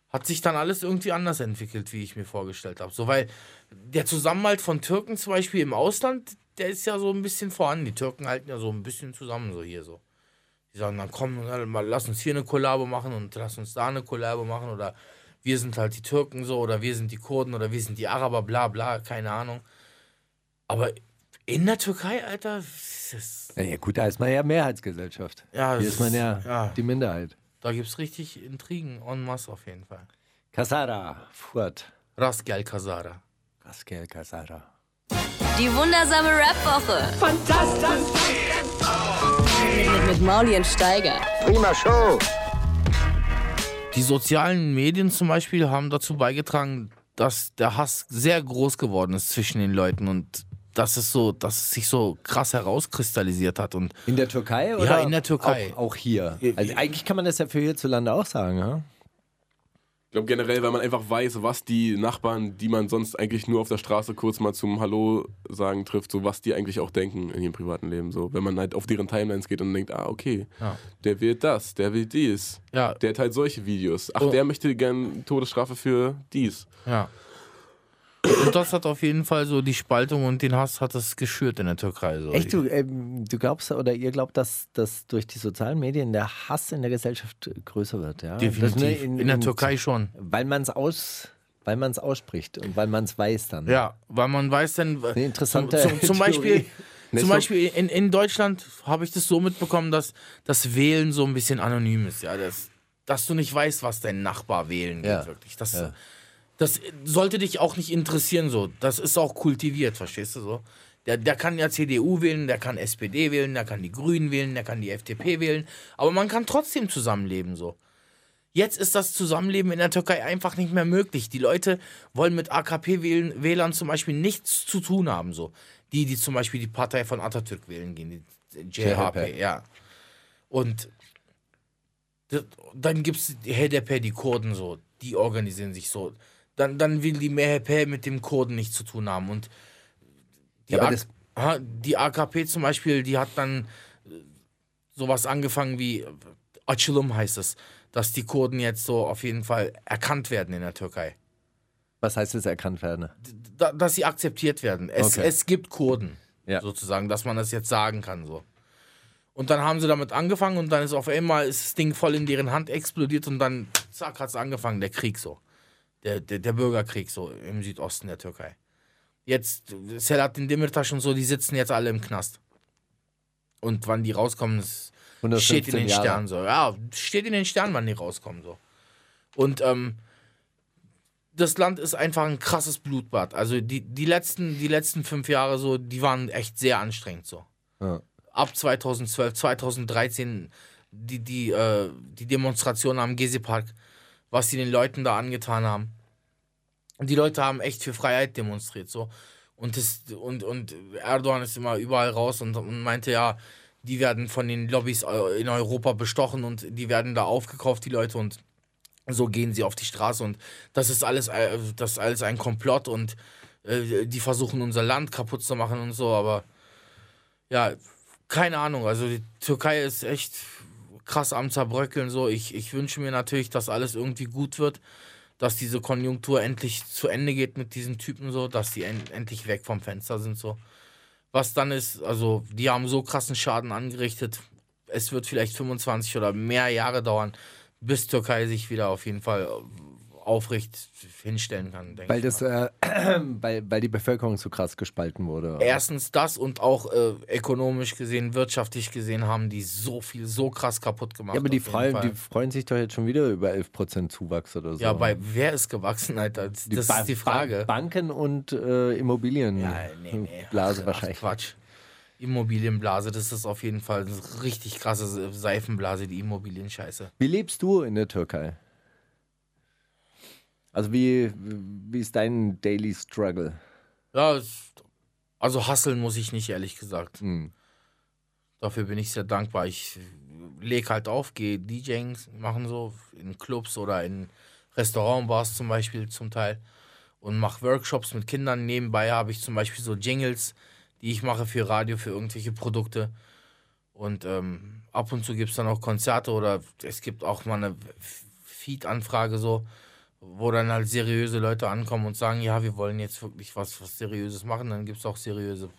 hat sich dann alles irgendwie anders entwickelt, wie ich mir vorgestellt habe. So, weil der Zusammenhalt von Türken zum Beispiel im Ausland, der ist ja so ein bisschen vorhanden. Die Türken halten ja so ein bisschen zusammen, so hier so. Die sagen dann, komm, lass uns hier eine Kollabo machen und lass uns da eine Kollabo machen oder wir sind halt die Türken so oder wir sind die Kurden oder wir sind die Araber, bla bla, keine Ahnung. Aber in der Türkei, Alter, das, Ja, ja, gut, da ist man ja Mehrheitsgesellschaft. Ja, Hier das ist man ja, ist- ja. die Minderheit. da gibt es richtig Intrigen en masse auf jeden Fall. Kasara, Fuad. Rascal Kazara. Rascal Kasara. Die wundersame Rap-Woche. Fantastisch. Mit, mit Mauli und Steiger. Prima Show. Die sozialen Medien zum Beispiel haben dazu beigetragen, dass der Hass sehr groß geworden ist zwischen den Leuten und dass es so, dass es sich so krass herauskristallisiert hat. Und In der Türkei oder? in der Türkei. Auch, auch hier. Also eigentlich kann man das ja für hierzulande auch sagen, ja? Ich glaube generell, weil man einfach weiß, was die Nachbarn, die man sonst eigentlich nur auf der Straße kurz mal zum Hallo sagen trifft, so was die eigentlich auch denken in ihrem privaten Leben. So, wenn man halt auf deren Timelines geht und denkt, ah, okay, Ja. der will das, der will dies, ja, der teilt solche Videos. Ach, Oh. der möchte gern Todesstrafe für dies. ja. Und das hat auf jeden Fall so die Spaltung und den Hass hat es geschürt in der Türkei. So. Echt, du, ähm, du glaubst oder ihr glaubt, dass, dass durch die sozialen Medien der Hass in der Gesellschaft größer wird, ja? Definitiv. Das, ne, in, der Türkei schon. Weil man es aus, weil man es ausspricht und weil man es weiß dann. Ja, weil man weiß dann. Eine interessante zum, zum, [LAUGHS] zum Beispiel, zum Beispiel in, in Deutschland habe ich das so mitbekommen, dass das Wählen so ein bisschen anonym ist. Ja, das, dass du nicht weißt, was dein Nachbar wählen geht, Ja. wirklich. Das, Ja. Das sollte dich auch nicht interessieren, so. Das ist auch kultiviert, verstehst du so? Der, der kann ja CDU wählen, der kann SPD wählen, der kann die Grünen wählen, der kann die FDP wählen. Aber man kann trotzdem zusammenleben, so. Jetzt ist das Zusammenleben in der Türkei einfach nicht mehr möglich. Die Leute wollen mit AKP-Wählern zum Beispiel nichts zu tun haben. So. Die, die zum Beispiel die Partei von Atatürk wählen gehen, die JHP, ja. Und dann gibt es die HDP, die Kurden so, die organisieren sich so. Dann, dann will die MHP mit dem Kurden nichts zu tun haben. Und die, Ja, aber A- das- Aha, die AKP zum Beispiel, die hat dann äh, sowas angefangen wie äh, Açılım heißt es, dass die Kurden jetzt so auf jeden Fall erkannt werden in der Türkei. Was heißt es erkannt werden? Da, dass sie akzeptiert werden. Es, Okay. es gibt Kurden, Ja. sozusagen, dass man das jetzt sagen kann. So. Und dann haben sie damit angefangen und dann ist auf einmal ist das Ding voll in deren Hand explodiert und dann zack hat es angefangen, der Krieg so. Der, der, der Bürgerkrieg so im Südosten der Türkei. Jetzt, Selahattin Demirtas und so, die sitzen jetzt alle im Knast. Und wann die rauskommen, das steht in 115 den Jahre. Sternen so. Ja, steht in den Sternen, wann die rauskommen so. Und ähm, das Land ist einfach ein krasses Blutbad. Also die, die, letzten, die letzten fünf Jahre so, die waren echt sehr anstrengend so. Ja. Ab 2012, 2013, die, die, äh, die Demonstrationen am Gezi-Park, was sie den Leuten da angetan haben. Die Leute haben echt für Freiheit demonstriert so. Und, das, und, und Erdogan ist immer überall raus und, und meinte, ja, die werden von den Lobbys äh, in Europa bestochen und die werden da aufgekauft, die Leute, und so gehen sie auf die Straße und das ist alles, äh, das ist alles ein Komplott und äh, die versuchen unser Land kaputt zu machen und so, aber ja, keine Ahnung, also die Türkei ist echt krass am Zerbröckeln so. Ich, ich wünsche mir natürlich, dass alles irgendwie gut wird, dass diese Konjunktur endlich zu Ende geht mit diesen Typen so, dass die en endlich weg vom Fenster sind so. Was dann ist, also die haben so krassen Schaden angerichtet, es wird vielleicht 25 oder mehr Jahre dauern, bis Türkei sich wieder auf jeden Fall aufrecht hinstellen kann. denke Weil, ich das, äh, [CLEARS THROAT] weil, weil die Bevölkerung so krass gespalten wurde. Erstens das und auch äh, ökonomisch gesehen, wirtschaftlich gesehen haben die so viel, so krass kaputt gemacht. ja, aber die freuen, die freuen sich doch jetzt schon wieder über 11% Zuwachs oder so. Ja, bei wer ist gewachsen, Alter? Das, Die Ba- ist die Frage. Ba Banken und äh, Immobilien. ja, nee, nee. Blase Ach, wahrscheinlich. Ach, Quatsch. Immobilienblase, das ist auf jeden Fall eine richtig krasse Seifenblase, die Immobilienscheiße. Wie lebst du in der Türkei? Also wie, wie ist dein Daily Struggle? Ja, also hasseln muss ich nicht, ehrlich gesagt. Hm. Dafür bin ich sehr dankbar. Ich leg halt auf, gehe DJing machen so in Clubs oder in Restaurantbars zum Beispiel zum Teil und mache Workshops mit Kindern. Nebenbei habe ich zum Beispiel so Jingles, die ich mache für Radio, für irgendwelche Produkte. Und ähm, ab und zu gibt es dann auch Konzerte oder es gibt auch mal eine Feed-Anfrage so, wo dann halt seriöse Leute ankommen und sagen, ja, wir wollen jetzt wirklich was, was Seriöses machen, dann gibt es auch seriöse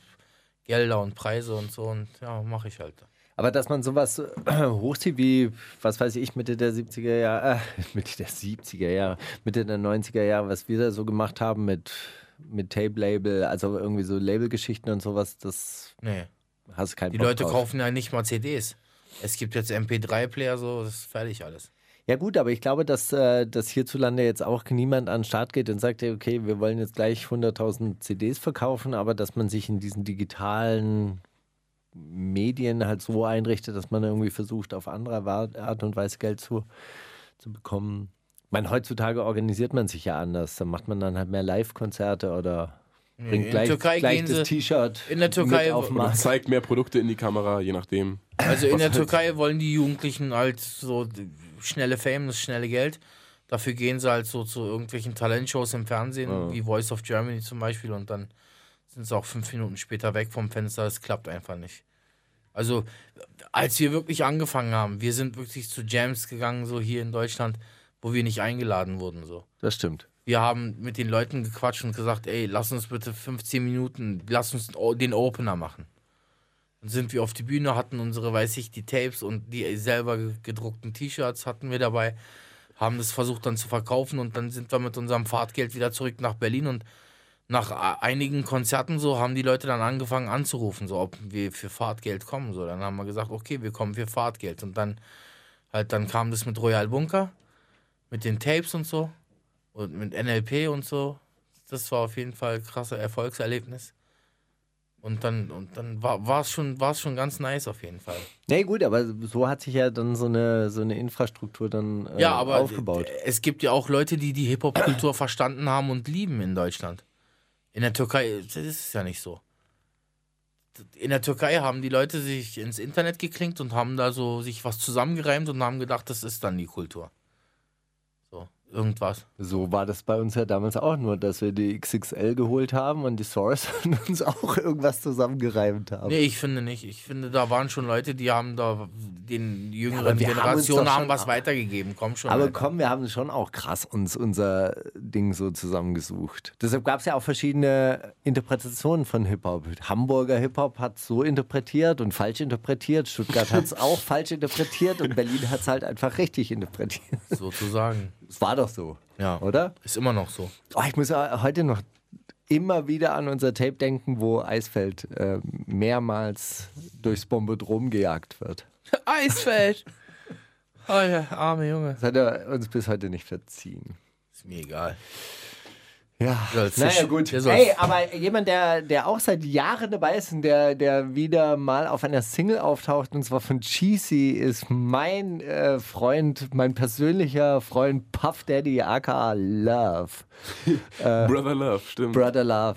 Gelder und Preise und so und ja, mache ich halt. Aber dass man sowas [CLEARS THROAT] hochzieht wie, was weiß ich, Mitte der 70er Jahre, äh, [LAUGHS] Mitte der 70er Jahre, Mitte der 90er Jahre, was wir da so gemacht haben mit, mit Tape-Label, also irgendwie so Labelgeschichten und sowas, das Nee. hast du keinen Die Bock Leute drauf. kaufen ja nicht mal CDs. Es gibt jetzt MP3-Player, so, das ist fertig alles. Ja gut, aber ich glaube, dass, äh, dass hierzulande jetzt auch niemand an den Start geht und sagt, ja, okay, wir wollen jetzt gleich 100.000 CDs verkaufen, aber dass man sich in diesen digitalen Medien halt so einrichtet, dass man irgendwie versucht, auf andere Art und Weise Geld zu, zu bekommen. Ich meine, heutzutage organisiert man sich ja anders. Da macht man dann halt mehr Live-Konzerte oder bringt in der gleich, Türkei gleich gehen das T-Shirt in der Türkei mit auf Markt. zeigt mehr Produkte in die Kamera, je nachdem. Also in der halt- Türkei wollen die Jugendlichen halt so schnelle Fame, das schnelle Geld. Dafür gehen sie halt so zu irgendwelchen Talentshows im Fernsehen, wie Voice of Germany zum Beispiel, und dann sind sie auch fünf Minuten später weg vom Fenster. Das klappt einfach nicht. Also, als wir wirklich angefangen haben, wir sind wirklich zu Jams gegangen, so hier in Deutschland, wo wir nicht eingeladen wurden. So. Das stimmt. Wir haben mit den Leuten gequatscht und gesagt, ey, lass uns bitte 15 Minuten, lass uns den Opener machen. Dann sind wir auf die Bühne, hatten unsere, weiß ich, die Tapes und die selber gedruckten T-Shirts hatten wir dabei, haben das versucht dann zu verkaufen und dann sind wir mit unserem Fahrtgeld wieder zurück nach Berlin und nach einigen Konzerten so haben die Leute dann angefangen anzurufen, so ob wir für Fahrtgeld kommen. So, dann haben wir gesagt, okay, wir kommen für Fahrtgeld. Und dann halt dann kam das mit Royal Bunker, mit den Tapes und so und mit NLP und so. Das war auf jeden Fall ein krasses Erfolgserlebnis. Und dann, und dann war es schon, war's schon ganz nice auf jeden Fall. Nee, gut, aber so hat sich ja dann so eine, so eine Infrastruktur dann äh, Ja, aber aufgebaut. es gibt ja auch Leute, die die Hip-Hop-Kultur verstanden haben und lieben in Deutschland. In der Türkei das ist es ja nicht so. In der Türkei haben die Leute sich ins Internet geklinkt und haben da so sich was zusammengereimt und haben gedacht, das ist dann die Kultur. Irgendwas. So war das bei uns ja damals auch nur, dass wir die XXL geholt haben und die Source [LAUGHS] und uns auch irgendwas zusammengereimt haben. Nee, ich finde nicht. Ich finde, da waren schon Leute, die haben da den jüngeren haben uns Generationen haben, schon was weitergegeben. Komm schon. Aber Alter. komm, wir haben schon auch krass uns unser Ding so zusammengesucht. Deshalb gab es ja auch verschiedene Interpretationen von Hip-Hop. Hamburger Hip-Hop hat so interpretiert und falsch interpretiert. Stuttgart hat es [LAUGHS] auch falsch interpretiert und Berlin hat es halt einfach richtig interpretiert. sozusagen. Es war doch so, Ja. oder? Ist immer noch so. Oh, ich muss heute noch immer wieder an unser Tape denken, wo Eisfeld äh, mehrmals durchs Bombodrom gejagt wird. [LAUGHS] Eisfeld! Oh ja, arme Junge. Das hat er uns bis heute nicht verziehen. Ist mir egal. Ja, naja sich- gut. Hey, aber jemand, der, der auch seit Jahren dabei ist und der, der wieder mal auf einer Single auftaucht, und zwar von Cheesy, ist mein äh, Freund, mein persönlicher Freund Puff Daddy aka Love. [LAUGHS] Brother Love, stimmt. Brother Love.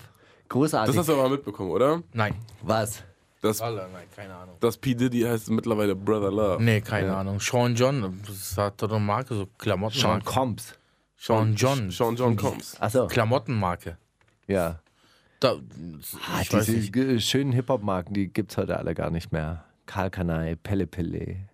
Großartig. das hast du aber mal mitbekommen, oder? Nein. Was? Das, Alle, nein, keine Ahnung. das P. Diddy heißt mittlerweile Brother Love. Nee, keine Ahnung. Sean John, das hat doch eine Marke, so Klamotten. Sean Combs. Sean John. Sean John Combs. Achso, Klamottenmarke. ja. Da, Ah, diese schönen Hip-Hop-Marken, die gibt es heute alle gar nicht mehr. Karl Kanai, Pelle Pelle.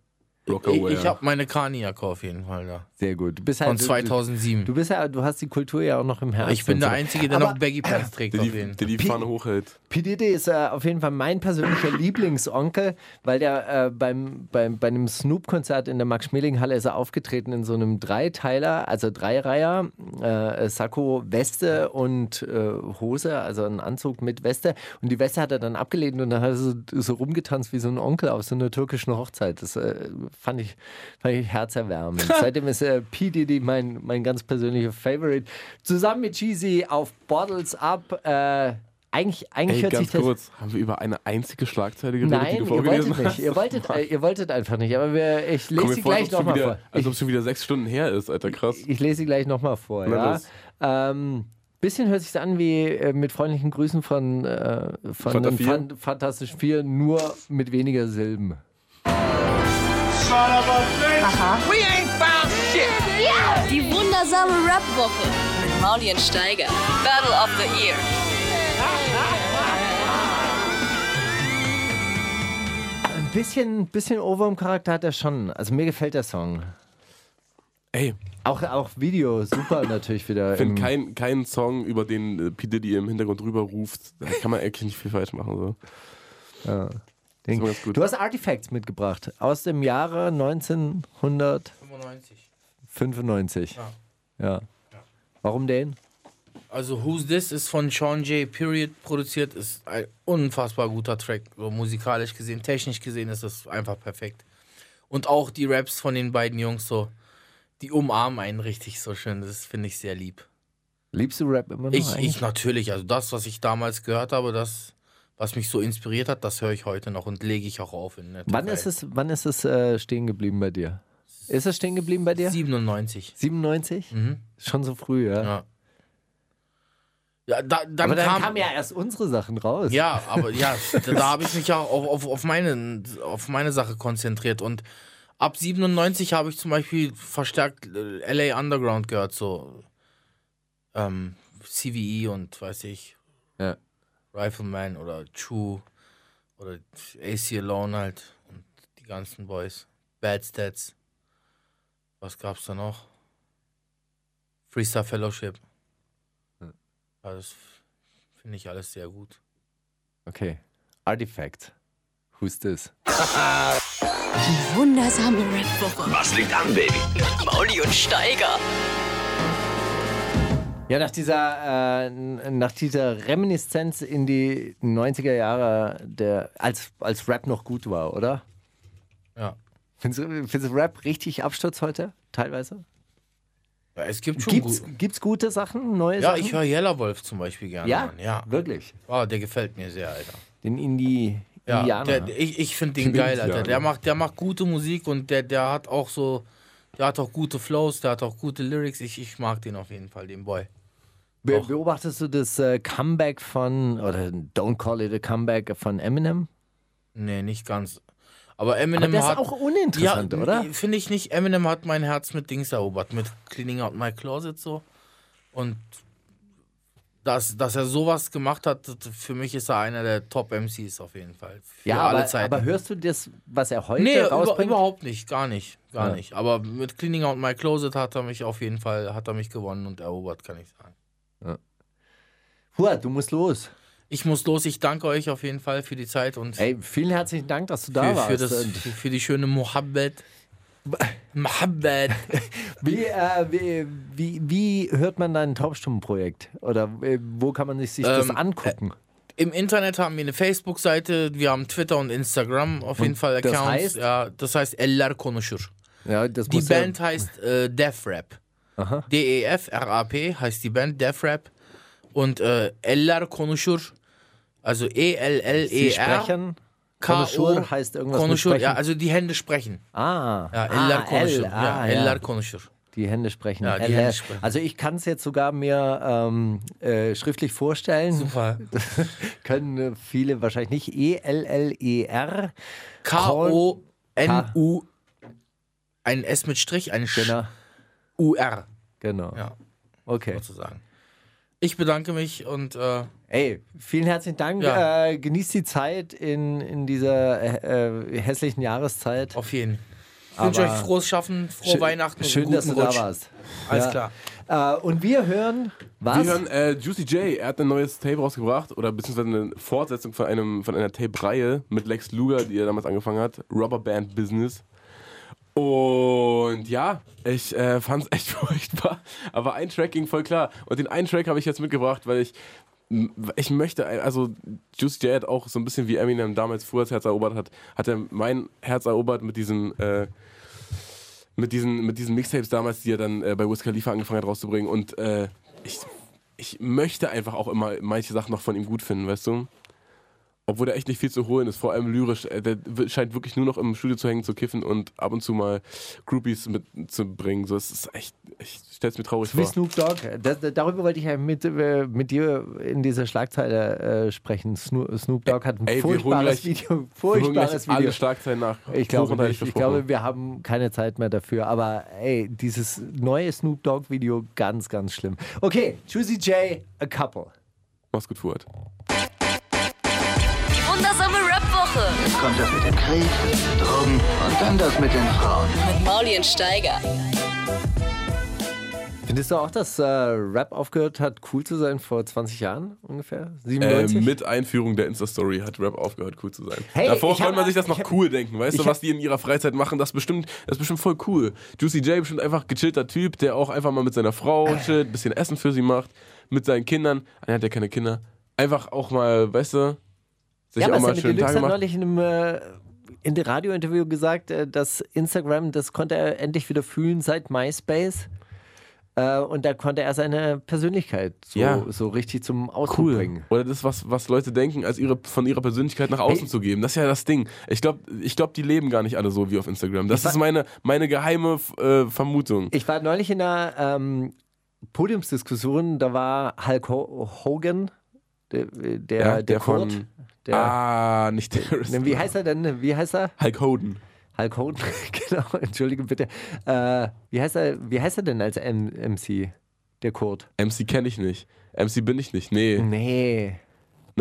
Ich, Rockaware. ich habe meine Kani-Jacke auf jeden Fall da. Sehr gut. Du bist halt, Von du- 2007. Du, du bist ja, du hast die Kultur ja auch noch im Herzen. ich bin der. Einzige, der Aber noch Baggy Pants trägt. der Auf die, jeden. der die Fahne hochhält. P. Diddy ist äh, auf jeden Fall mein persönlicher [LAUGHS] Lieblingsonkel, weil der äh, beim, beim, bei einem Snoop-Konzert in der Max-Schmeling-Halle ist er aufgetreten in so einem Dreiteiler, also Dreireiher, äh, Sakko, Weste und äh, Hose, also ein Anzug mit Weste. Und die Weste hat er dann abgelehnt und dann hat er so, so rumgetanzt wie so ein Onkel auf so einer türkischen Hochzeit. Das äh, fand, ich, fand ich herzerwärmend. [LAUGHS] Seitdem ist äh, P. Diddy mein, mein ganz persönlicher Favorite. Zusammen mit Cheesy auf Bottles Up. Äh, eigentlich, eigentlich Ey, hört sich ganz das. kurz, haben wir über eine einzige Schlagzeile geredet, die Nein, du ihr vorgelesen wolltet nicht. hast? Ihr wolltet, [LAUGHS] äh, ihr wolltet einfach nicht. Aber wir, ich lese Komm sie gleich nochmal vor. Als Ich, ob es schon wieder sechs Stunden her ist, Alter, krass. ich lese sie gleich nochmal vor. Na Ja? Ähm, bisschen hört sich an wie äh, mit freundlichen Grüßen von, äh, von Fanta? Fan Fantastisch 4, nur mit weniger Silben. Die wundersame Rap-Woche mit Maulien Steiger. Battle of the Year. Ein bisschen, bisschen over im Charakter hat er schon. Also mir gefällt der Song. Ey, Auch, auch Video, super natürlich wieder. ich finde im- kein, Song, über den äh, P. Diddy im Hintergrund drüber ruft, da kann man eigentlich nicht viel falsch machen. So. Ding. ist ganz gut. Du hast Artifacts mitgebracht aus dem Jahre 1995. 95. Ja. Ja. Warum den? Also Who's This ist von Sean J. Period produziert, ist ein unfassbar guter Track, so musikalisch gesehen, technisch gesehen ist es einfach perfekt. Und auch die Raps von den beiden Jungs so, die umarmen einen richtig so schön, das finde ich sehr lieb. Liebst du Rap immer noch? Ich, ich natürlich, also das, was ich damals gehört habe, das, was mich so inspiriert hat, das höre ich heute noch und lege ich auch auf wann ist es, wann ist es äh, stehen geblieben bei dir? Ist es stehen geblieben bei dir? 97. 97? Mhm. Schon so früh, ja. Ja. Ja, da, dann, Aber dann kam, kamen ja erst unsere Sachen raus. Ja, [LAUGHS] aber ja, da, da habe ich mich ja auf, auf, auf, meine, auf meine Sache konzentriert. Und ab 97 habe ich zum Beispiel verstärkt äh, LA Underground gehört, so ähm, CVE und weiß ich, Ja. Rifleman oder Chu oder AC Alone halt und die ganzen Boys. Bad Stats. Was gab's da noch? Freestyle Fellowship. Ja, das finde ich alles sehr gut. Okay. Artifact. Who's this? Wundersame Red Woche. Was liegt an, Baby? Mauli und Steiger. Ja, nach dieser, äh, nach dieser Reminiszenz in die 90er Jahre, der, als, als Rap noch gut war, oder? Ja. Findest du, findest du Rap richtig Absturz heute? Teilweise? Ja, es gibt schon Gibt's, gut. gibt's gute Sachen, neue Ja, Sachen? ich höre Yellerwolf zum Beispiel gerne. Ja? Mann. ja. Wirklich? Oh, der gefällt mir sehr, Alter. Den Indie, Ja, Indianer. der, ich ich finde den geil, Alter. Der macht, der macht gute Musik und der, der hat auch so, der hat auch gute Flows, der hat auch gute Lyrics. Ich, ich mag den auf jeden Fall, den Boy. Be doch. beobachtest du das äh, Comeback von, oder Don't Call It a Comeback von Eminem? Nee, nicht ganz. Aber Eminem Aber der ist hat. auch uninteressant, ja, oder? Finde ich nicht. Eminem hat mein Herz mit Dings erobert, mit Cleaning Out My Closet so. Und dass, dass er sowas gemacht hat, das- für mich ist er einer der Top-MCs auf jeden Fall. Für Ja, alle aber, Zeiten. aber hörst du das, was er heute Nee, über, rausbringt? überhaupt nicht, gar nicht, gar Ja. nicht. Aber mit Cleaning Out My Closet hat er mich auf jeden Fall, hat er mich gewonnen und erobert, kann ich sagen. Hua, du musst los. Ich muss los, ich danke euch auf jeden Fall für die Zeit und Ey, vielen herzlichen Dank, dass du da für, warst. für, das, Und für, die schöne Mohabbat. [LAUGHS] Mohabbat. Wie, äh, wie, wie, wie hört man dein Taubstummenprojekt? Oder äh, wo kann man sich, sich das Ähm, angucken? Im Internet haben wir eine Facebook-Seite, wir haben Twitter und Instagram auf jeden Fall das Accounts. heißt? Ja, das heißt Eller Konuşur. ja, das Die muss ja- Band heißt äh, Def Rap. D-E-F-R-A-P heißt die Band, Def Rap. Und äh, Eller Konuşur, also Sie E-L-L-E-R. sprechen. K.O. Konuşur heißt irgendwas mit Konuşur, sprechen. ja, also die Hände sprechen. Ah, Ja, ah, Eller Konuşur. L, Ja, ah, Eller ja. Konuşur. Die Hände sprechen. Ja, die. Hände sprechen. Also ich kann es jetzt sogar mir ähm, äh, schriftlich vorstellen. Super. [LAUGHS] Können äh, viele wahrscheinlich nicht. E E-L-L-E-R. K-O-N-U. Ein S mit Strich, ein Sch Genau. U-R. genau. Ja, Okay. sozusagen. Ich bedanke mich und äh, Ey, vielen herzlichen Dank. Ja. Äh, genießt die Zeit in, in dieser äh, hässlichen Jahreszeit. auf jeden. Ich wünsche euch frohes Schaffen, frohe Schön- Weihnachten Schön, dass du Rutsch. da warst. Alles Ja. klar. Äh, und wir hören was? Wir hören äh, Juicy J, er hat ein neues Tape rausgebracht oder beziehungsweise eine Fortsetzung von, einem, von einer Tape-Reihe mit Lex Luger, die er damals angefangen hat, Rubber Band Business. Und ja, ich äh, fand es [LAUGHS] echt furchtbar, aber ein Track ging voll klar. Und den einen Track habe ich jetzt mitgebracht, weil ich ich möchte, also Juicy J auch so ein bisschen wie Eminem damals früher das Herz erobert hat, hat er mein Herz erobert mit diesen äh, mit diesen, mit diesen Mixtapes damals, die er dann äh, bei Wiz Khalifa angefangen hat rauszubringen. Und äh, ich, ich möchte einfach auch immer manche Sachen noch von ihm gut finden, weißt du? Obwohl da echt nicht viel zu holen ist, vor allem lyrisch. Äh, Der scheint wirklich nur noch im Studio zu hängen, zu kiffen und ab und zu mal Groupies mitzubringen. So, es ist echt, ich stell's mir traurig Wie vor. Snoop Dogg. Das, darüber wollte ich ja mit, äh, mit dir in dieser Schlagzeile äh, sprechen. Snoop, Dogg hat ein Ey, wir holen furchtbares gleich- Video. Wir Furchtbares gleich Video. alle Schlagzeilen nach. Ich glaube nicht. Ich glaube, wir haben keine Zeit mehr dafür. Aber ey, dieses neue Snoop Dogg Video, ganz, ganz schlimm. Okay, Juicy J, a couple. Mach's gut, Fuad. Wundersame Rap-Woche Jetzt kommt das mit dem Krieg, Drogen und dann das mit den Frauen. mit Mauli und Steiger. Findest du auch, dass äh, Rap aufgehört hat, cool zu sein vor 20 Jahren ungefähr? Äh, 97? mit Einführung der Insta-Story hat Rap aufgehört, cool zu sein. Hey, Davor konnte man sich das noch hab- cool denken. Weißt du, was die in ihrer Freizeit machen? Das ist bestimmt, das ist bestimmt voll cool. Juicy J bestimmt einfach gechillter Typ, der auch einfach mal mit seiner Frau chillt, bisschen Essen für sie macht, mit seinen Kindern. Er hat ja keine Kinder. Einfach auch mal, weißt du, sich ja, auch aber mal schönen Deluxe hat neulich in einem äh, in dem Radiointerview gesagt, äh, dass Instagram, das konnte er endlich wieder fühlen seit MySpace. Äh, und da konnte er seine Persönlichkeit so, Ja. so richtig zum Ausdruck Cool. bringen. Oder das, was, was Leute denken, als ihre, von ihrer Persönlichkeit nach außen Hey. zu geben. Das ist ja das Ding. Ich glaube, ich glaub, die leben gar nicht alle so wie auf Instagram. Das Ich ist meine, meine geheime äh, Vermutung. Ich war neulich in einer ähm, Podiumsdiskussion, da war Hulk Ho Hogan, der, der, Ja, der, der Kurt. von- der, ah, nicht der [LAUGHS] Ne, Wie heißt er denn? Wie heißt er? Hulk Hogan. Hulk Hogan, [LAUGHS] genau, entschuldige bitte. Äh, wie, heißt er, wie heißt er denn als M MC? Der Kurt. MC kenne ich nicht. MC bin ich nicht. Nee. Nee.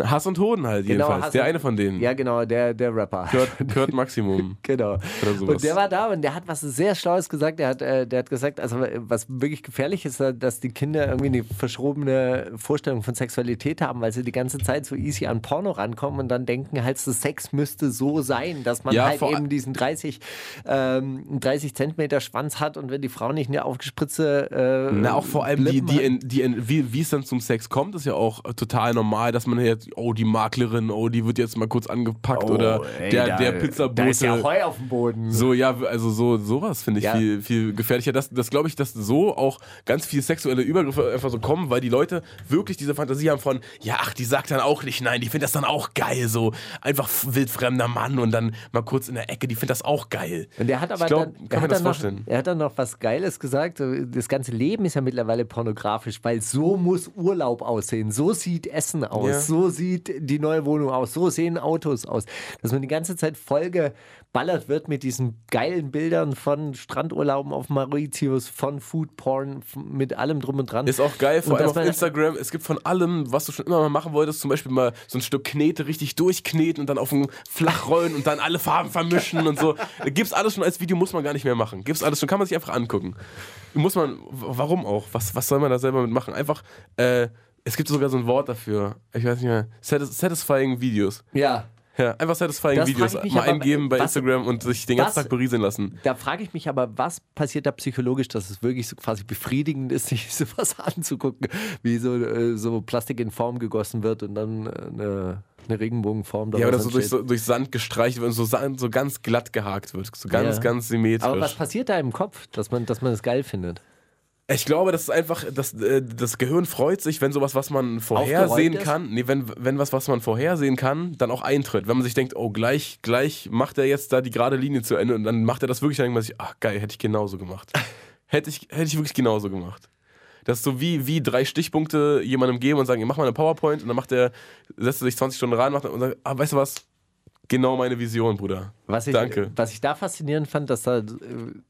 Hass und Hoden halt Genau, jedenfalls. Hass der eine von denen. Ja, genau, der, der Rapper. Kurt, [LAUGHS] Kurt Maximum. Genau. Und der war da und der hat was sehr Schlaues gesagt. Der hat, äh, der hat gesagt, also was wirklich gefährlich ist, äh, dass die Kinder irgendwie eine verschrobene Vorstellung von Sexualität haben, weil sie die ganze Zeit so easy an Porno rankommen und dann denken halt, so Sex müsste so sein, dass man Ja, halt eben diesen 30, ähm, 30 Zentimeter Schwanz hat und wenn die Frau nicht eine aufgespritzte äh, Na, auch vor allem die, die, in, die in, wie wie es dann zum Sex kommt, ist ja auch total normal, dass man jetzt, oh, die Maklerin, oh, die wird jetzt mal kurz angepackt oder Oh, ey, der, da- der Pizzabote. Da ist ja Heu auf dem Boden. So, ja, also so, sowas finde ich Ja. viel, viel gefährlicher. Das, das glaube ich, dass so auch ganz viele sexuelle Übergriffe einfach so kommen, weil die Leute wirklich diese Fantasie haben von, ja, ach, die sagt dann auch nicht nein, die findet das dann auch geil, so einfach wildfremder Mann und dann mal kurz in der Ecke, die findet das auch geil. Und der hat aber glaub, dann, kann hat das dann noch, vorstellen. er hat dann noch was Geiles gesagt. Das ganze Leben ist ja mittlerweile pornografisch, weil so muss Urlaub aussehen. So sieht Essen aus. Ja. So sieht die neue Wohnung aus. So sehen Autos aus. Dass man die ganze Zeit vollgeballert wird mit diesen geilen Bildern von Strandurlauben auf Mauritius, von Foodporn, mit allem drum und dran. Ist auch geil, vor Und allem auf Instagram. Es gibt von allem, was du schon immer mal machen wolltest, zum Beispiel mal so ein Stück Knete richtig durchkneten und dann auf ein Flach rollen und dann alle Farben vermischen und so. Gibt's alles schon als Video, muss man gar nicht mehr machen. Gibt's alles schon, kann man sich einfach angucken. Muss man, warum auch? Was, was soll man da selber mitmachen? Einfach, äh, es gibt sogar so ein Wort dafür. Ich weiß nicht mehr. Satis satisfying Videos. Ja. Ja, einfach satisfying Das Videos mal aber, eingeben bei was- Instagram und sich den ganzen was- Tag berieseln lassen. Da frage ich mich aber, was passiert da psychologisch, dass es wirklich so quasi befriedigend ist, [LAUGHS] sich sowas anzugucken, wie so, äh, so Plastik in Form gegossen wird und dann äh, eine, eine Regenbogenform Ja, oder so durch, so durch Sand gestreicht wird und so, Sand- so ganz glatt gehakt wird. So ganz, Ja. ganz symmetrisch. Aber was passiert da im Kopf, dass man, dass man das geil findet? Ich glaube, das ist einfach, das, äh, das Gehirn freut sich, wenn sowas, was man vorhersehen kann, nee, wenn, wenn was, was man vorhersehen kann, dann auch eintritt. Wenn man sich denkt, oh, gleich, gleich macht er jetzt da die gerade Linie zu Ende und dann macht er das wirklich, dann denkt man sich, ach geil, hätte ich genauso gemacht. [LAUGHS] hätte, ich, hätte ich wirklich genauso gemacht. Das ist so wie, wie drei Stichpunkte jemandem geben und sagen, mach mal eine PowerPoint und dann macht er, setzt er sich 20 Stunden ran macht und sagt, ah, weißt du was? Genau meine Vision, Bruder. Was ich, Danke. Was ich da faszinierend fand, dass da äh,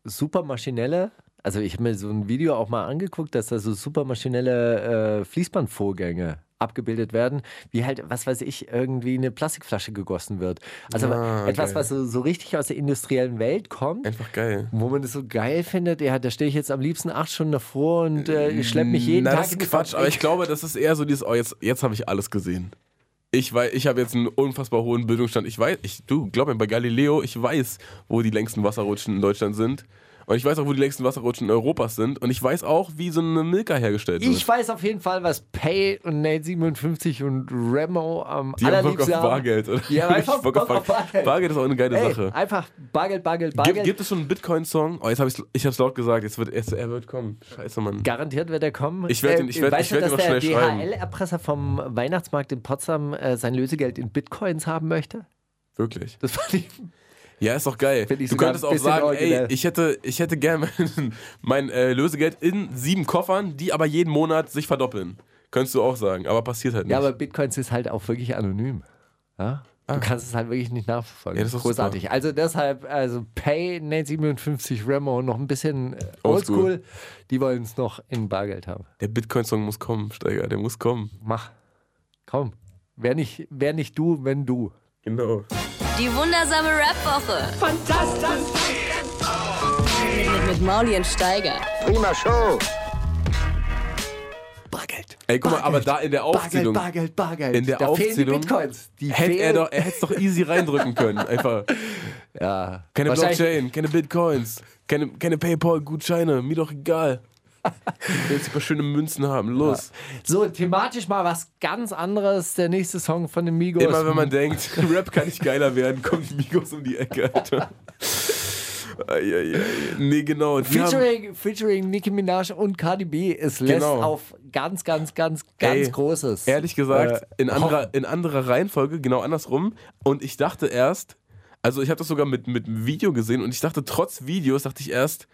super maschinelle, also ich habe mir so ein Video auch mal angeguckt, dass da so super maschinelle äh, Fließbandvorgänge abgebildet werden, wie halt, was weiß ich, irgendwie eine Plastikflasche gegossen wird. Also Ah, etwas, geil. was so, so richtig aus der industriellen Welt kommt. Einfach geil. Wo man das so geil findet, ja, da stehe ich jetzt am liebsten acht Stunden davor und äh, schleppe mich jeden Na, Tag das ist Quatsch, aber ich glaube, das ist eher so dieses, oh, jetzt, jetzt habe ich alles gesehen. Ich weiß, ich habe jetzt einen unfassbar hohen Bildungsstand. Ich weiß, ich, du, glaub mir, bei Galileo, ich weiß, wo die längsten Wasserrutschen in Deutschland sind. Und ich weiß auch, wo die längsten Wasserrutschen Europas sind. Und ich weiß auch, wie so eine Milka hergestellt wird. Ich weiß auf jeden Fall, was Pay und Nate 57 und Remo am die haben Bock auf allerliebsten. Bargeld, oder? Die haben [LAUGHS] einfach Bock auf Bargeld. Bargeld. Ist auch eine geile Ey, Sache. einfach Bargeld, Bargeld, Gibt, Bargeld. gibt es schon einen Bitcoin-Song? Oh, jetzt habe ich ich hab's laut gesagt. Jetzt wird, jetzt, er wird kommen. Scheiße, Mann. Garantiert wird er kommen. Ich werd ihn- ich werd- weißt ich du, werd ihn noch der schnell schreiben. DHL-Erpresser vom Weihnachtsmarkt in Potsdam äh, sein Lösegeld in Bitcoins haben möchte? Wirklich. Das fand ich. Ja, ist doch geil. Du könntest auch sagen, originell. ey, ich hätte, ich hätte gerne mein, äh, Lösegeld in sieben Koffern, die aber jeden Monat sich verdoppeln. Könntest du auch sagen, aber passiert halt nicht. Ja, aber Bitcoins ist halt auch wirklich anonym. Ja? Du kannst es halt wirklich nicht nachverfolgen. Ah. Ja, das ist Großartig. Also deshalb, also Pay, Nate 57, Remo, noch ein bisschen äh, Oldschool. oldschool. Die wollen es noch in Bargeld haben. Der Bitcoin-Song muss kommen, Steiger, der muss kommen. Mach. Komm. Wer nicht, wer nicht du, wenn du. Genau. Die wundersame Rap-Woche. Fantastisch. Mit, mit Mauli und Steiger. Prima Show. Ey, guck mal, aber da in der Aufzählung. Bargeld, Bargeld, Bargeld. In der da fehlen die Aufzählung Bitcoins. Die Hätte er doch, er hätte es doch easy reindrücken können. [LAUGHS] Einfach. Ja. Keine Blockchain, keine Bitcoins, keine, keine PayPal-Gutscheine, mir doch egal. [LAUGHS] Jetzt ein paar schöne Münzen haben, los. So, thematisch mal was ganz anderes. Der nächste Song von den Migos. Immer wenn man denkt, [LAUGHS] Rap kann nicht geiler werden, kommt Migos um die Ecke, Alter. Eieiei. Nee, genau. Die haben, Featuring, featuring Nicki Minaj und Cardi B. Es lässt Genau. auf ganz, ganz, ganz, ganz Ey, Großes. ehrlich gesagt, äh, in, anderer, in anderer Reihenfolge, genau andersrum. Und ich dachte erst, also ich habe das sogar mit, mit einem Video gesehen und ich dachte, trotz Videos, dachte ich erst,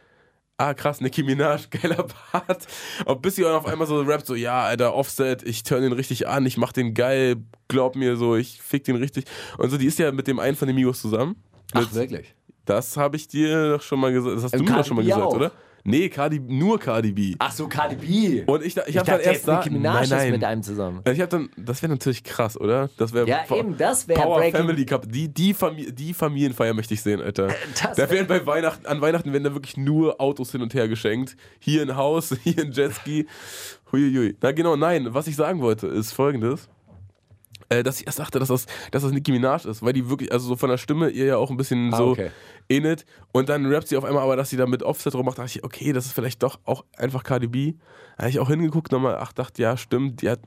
ah krass, Nicki Minaj, [LAUGHS] geiler Part. Und bis sie dann auf einmal so rappt, so, ja, Alter, Offset, ich turn den richtig an, ich mach den geil, glaub mir so, ich fick den richtig. Und so, die ist ja mit dem einen von den Migos zusammen. Mit, Ach, wirklich? Das habe ich dir doch schon mal gesagt, das hast Und du mir doch schon mal gesagt, auch. oder? Nee, Cardi, nur Cardi B. Ach so, Cardi B. Und ich, ich ich habe dann erst da, Minaj nein, nein. mit einem zusammen. Also ich habe dann, das wäre natürlich krass, oder? Das wäre Ja, eben, das wäre Power Breaking- Family Cup. Die, die, Famili die Familienfeier möchte ich sehen, Alter. das da werden bei Weihnachten, an Weihnachten werden da wirklich nur Autos hin und her geschenkt. Hier ein Haus, [LAUGHS] hier ein Jetski. Huiuiui. Na genau, nein, was ich sagen wollte, ist folgendes. Äh, dass ich erst dachte, dass das, dass das Nicki Minaj ist, weil die wirklich, also so von der Stimme ihr ja auch ein bisschen Ah, so okay. ähnelt. Und dann rappt sie auf einmal aber, dass sie da mit Offset rummacht, dachte ich, okay, das ist vielleicht doch auch einfach Cardi B. Da habe ich auch hingeguckt, nochmal, ach, dachte, ja, stimmt, die hat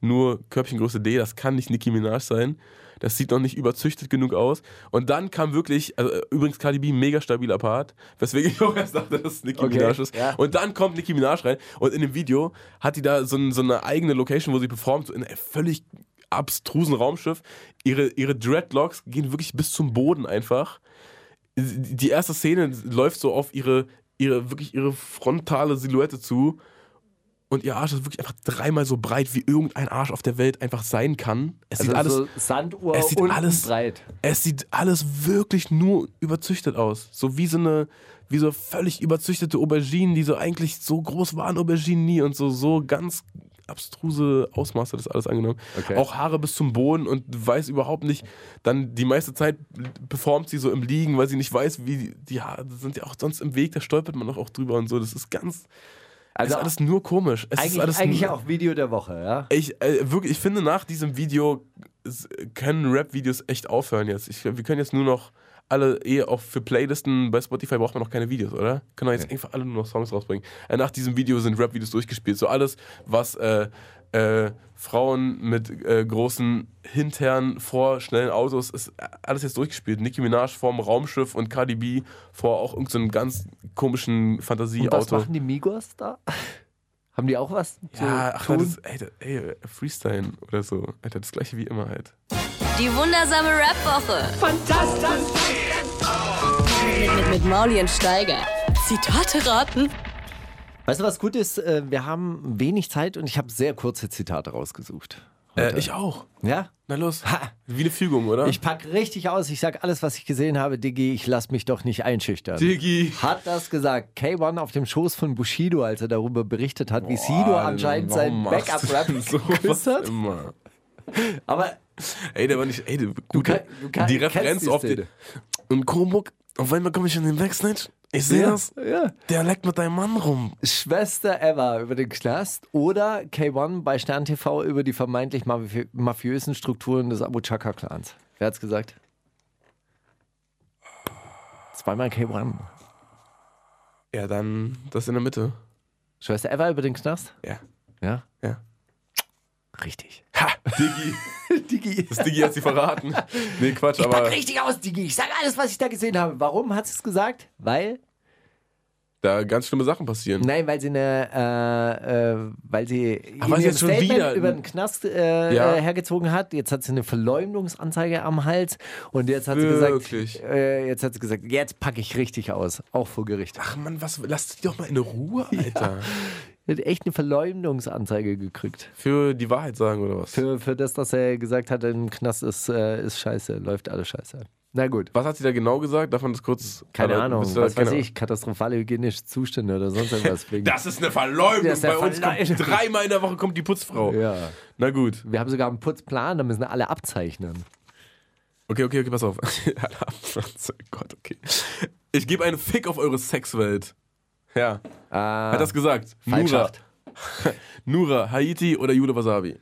nur Körbchengröße D, das kann nicht Nicki Minaj sein. Das sieht noch nicht überzüchtet genug aus. Und dann kam wirklich, also äh, übrigens Cardi B, mega stabiler Part, weswegen ich [LAUGHS] auch erst dachte, dass es Nicki Okay, Minaj ist. ja. Und dann kommt Nicki Minaj rein und in dem Video hat die da so, so eine eigene Location, wo sie performt, so in völlig abstrusen Raumschiff. Ihre, ihre Dreadlocks gehen wirklich bis zum Boden einfach. Die erste Szene läuft so auf ihre, ihre wirklich ihre frontale Silhouette zu. Und ihr Arsch ist wirklich einfach dreimal so breit, wie irgendein Arsch auf der Welt einfach sein kann. Es Also sieht alles, so Sanduhr es sieht alles- breit. es sieht alles wirklich nur überzüchtet aus. So wie so eine, wie so völlig überzüchtete Auberginen, die so eigentlich so groß waren Auberginen nie und so, so ganz abstruse Ausmaße das alles angenommen. Okay. Auch Haare bis zum Boden und weiß überhaupt nicht, dann die meiste Zeit performt sie so im Liegen, weil sie nicht weiß, wie die Haare sind ja auch sonst im Weg, da stolpert man doch auch drüber und so. Das ist ganz, Also ist alles nur komisch. Es ist eigentlich, alles eigentlich nur, auch Video der Woche, ja? ich, äh, wirklich, ich finde, nach diesem Video können Rap-Videos echt aufhören jetzt. Ich, wir können jetzt nur noch alle, eh auch für Playlisten bei Spotify braucht man noch keine Videos, oder? Können wir jetzt einfach alle nur noch Songs rausbringen. Äh, nach diesem Video sind Rap-Videos durchgespielt. So alles, was äh, äh, Frauen mit äh, großen Hintern vor schnellen Autos, ist alles jetzt durchgespielt. Nicki Minaj vorm Raumschiff und Cardi B vor auch irgendeinem so ganz komischen Und was Fantasieauto. machen die Migos da? [LAUGHS] Haben die auch was zu Ja, ach, das ey, ey, Freestyle oder so. Alter, das gleiche wie immer halt. Die wundersame Rap-Woche. Fantastisch. Mit, mit, mit Mauli und Steiger. Zitate raten. Weißt du, was gut ist? Äh, Wir haben wenig Zeit und ich habe sehr kurze Zitate rausgesucht. Äh, ich auch. Ja? Na los. Ha. Wie eine Fügung, oder? Ich pack richtig aus. Ich sag alles, was ich gesehen habe. Diggi, ich lass mich doch nicht einschüchtern. Diggi. Hat das gesagt K1 auf dem Schoß von Bushido, als er darüber berichtet hat, wie Sido anscheinend seinen Backup-Rap [LAUGHS] geküsst hat? Immer. Aber Ey, der war nicht. Ey, der, gut, kann- du kann- die Referenz auf. Szene. Und Kromburg, auf einmal komme ich in den Backstage. Ich sehe Ja, das. ja. Der leckt mit deinem Mann rum. Schwester Eva über den Knast oder K1 bei Stern TV über die vermeintlich mafi mafiösen Strukturen des Abu Chaka-Clans. Wer hat's gesagt? Zweimal K1. Ja, dann das in der Mitte. Schwester Eva über den Knast? Ja. Ja? Ja. Richtig. Ha, Diggi. [LAUGHS] Digi. Das Diggi hat sie verraten. Nee, Quatsch, Ich pack aber richtig aus, Digi. Ich sage alles, was ich da gesehen habe. Warum hat sie es gesagt? Weil? da ganz schlimme Sachen passieren. Nein, weil sie eine, äh, äh, weil sie Aber sie jetzt schon wieder- über den Knast äh, Ja. äh, hergezogen hat. Jetzt hat sie eine Verleumdungsanzeige am Hals und jetzt hat sie gesagt, Wirklich? äh, jetzt hat sie gesagt, jetzt packe ich richtig aus, auch vor Gericht. Ach Mann, was, lasst die doch mal in Ruhe, [LAUGHS] Alter. Hat echt eine Verleumdungsanzeige gekriegt. Für die Wahrheit sagen oder was? Für, für das, dass er gesagt hat, im Knast ist, äh, ist scheiße, läuft alles scheiße. Na gut. Was hat sie da genau gesagt? Darf man das kurz. Keine Oder Ahnung, wisst ihr was weiß Keine ich, katastrophale hygienische Zustände oder sonst irgendwas. [LAUGHS] Das ist eine Verleumdung. Ist Bei uns kommt dreimal in der Woche kommt die Putzfrau. ja. Na gut. Wir haben sogar einen Putzplan, da müssen alle abzeichnen. Okay, okay, okay, pass auf. [LAUGHS] oh Gott, okay. Ich gebe einen Fick auf eure Sexwelt. Ja. Ah, Hat das gesagt? Falschacht. [LAUGHS] Nura, Haiti oder Jule Wasabi?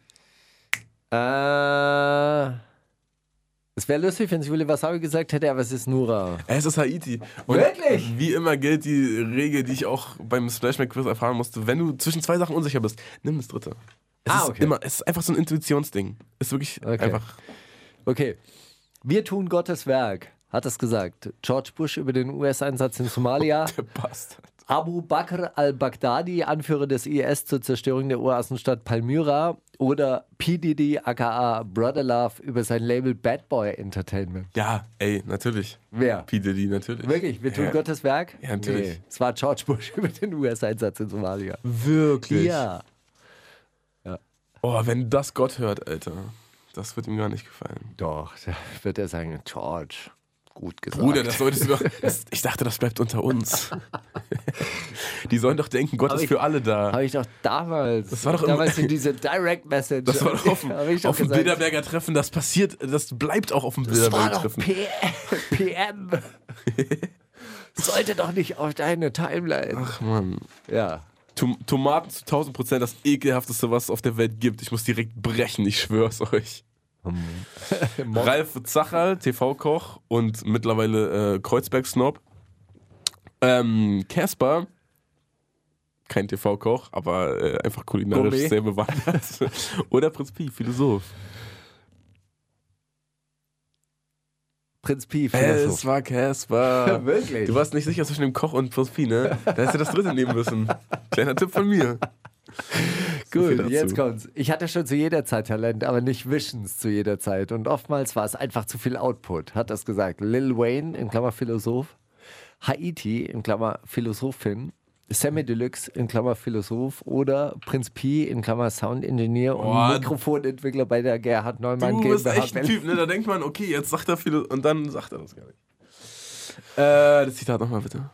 Äh, es wäre lustig, wenn Juli Wasabi gesagt hätte, aber es ist Nura. Es ist Haiti. Und Wirklich? Wie immer gilt die Regel, die ich auch beim Splashback Quiz erfahren musste. Wenn du zwischen zwei Sachen unsicher bist, nimm das dritte. Es Ah, ist okay. immer, es ist einfach so ein Intuitionsding. Ist wirklich Okay. einfach. Okay. Wir tun Gottes Werk, hat es gesagt. George Bush über den US-Einsatz in Somalia. [LAUGHS] Der Bastard. Abu Bakr al-Baghdadi, Anführer des IS zur Zerstörung der Oasenstadt Palmyra. Oder P. Diddy, aka Brother Love, über sein Label Bad Boy Entertainment. Ja, ey, natürlich. Wer? P. Diddy, natürlich. Wirklich, wir tun Ja. Gottes Werk? Ja, natürlich. Nee, es war George Bush [LAUGHS] über den US-Einsatz in Somalia. Wirklich? Ja. Oh, wenn das Gott hört, Alter. Das wird ihm gar nicht gefallen. Doch, da wird er sagen, George, gut gesagt. Bruder, das solltest du doch. Das, ich dachte, das bleibt unter uns. [LAUGHS] Die sollen doch denken, Gott Aber ist ich- für alle da. Habe ich doch damals. Das war doch im- damals in diese Direct Message. Das war doch auf [LAUGHS] Hab auf dem. Bilderberger Treffen, das passiert, das bleibt auch auf dem Bilderberger Treffen. PM. [LAUGHS] Sollte doch nicht auf deine Timeline. Ach man. Ja. Tom Tomaten zu 1000 Prozent das ekelhafteste, was es auf der Welt gibt. Ich muss direkt brechen, ich schwör's euch. [LAUGHS] Ralf Zacherl, TV-Koch und mittlerweile äh, Kreuzberg-Snob. Ähm, Casper, kein TV-Koch, aber äh, einfach kulinarisch Gourmet. sehr bewandert. [LAUGHS] Oder Prinz Pi, Philosoph. Prinz Pi, Es Philosoph. war Casper. [LAUGHS] Wirklich? Du warst nicht sicher zwischen dem Koch und Prinz Pi, ne? Da hättest du das dritte nehmen müssen. Kleiner Tipp von mir. Gut, jetzt kommt's. Ich hatte schon zu jeder Zeit Talent, aber nicht Visions zu jeder Zeit. Und oftmals war es einfach zu viel Output, hat das gesagt. Lil Wayne, in Klammer Philosoph, Haiti, in Klammer Philosophin, Sammy Deluxe, in Klammer Philosoph oder Prinz Pi, in Klammer Sound Engineer und Boah. Mikrofonentwickler bei der Gerhard Neumann Du bist GmbH. echt ein Typ, ne? Da denkt man, okay, jetzt sagt er viel und dann sagt er das gar nicht. Äh, das Zitat nochmal bitte.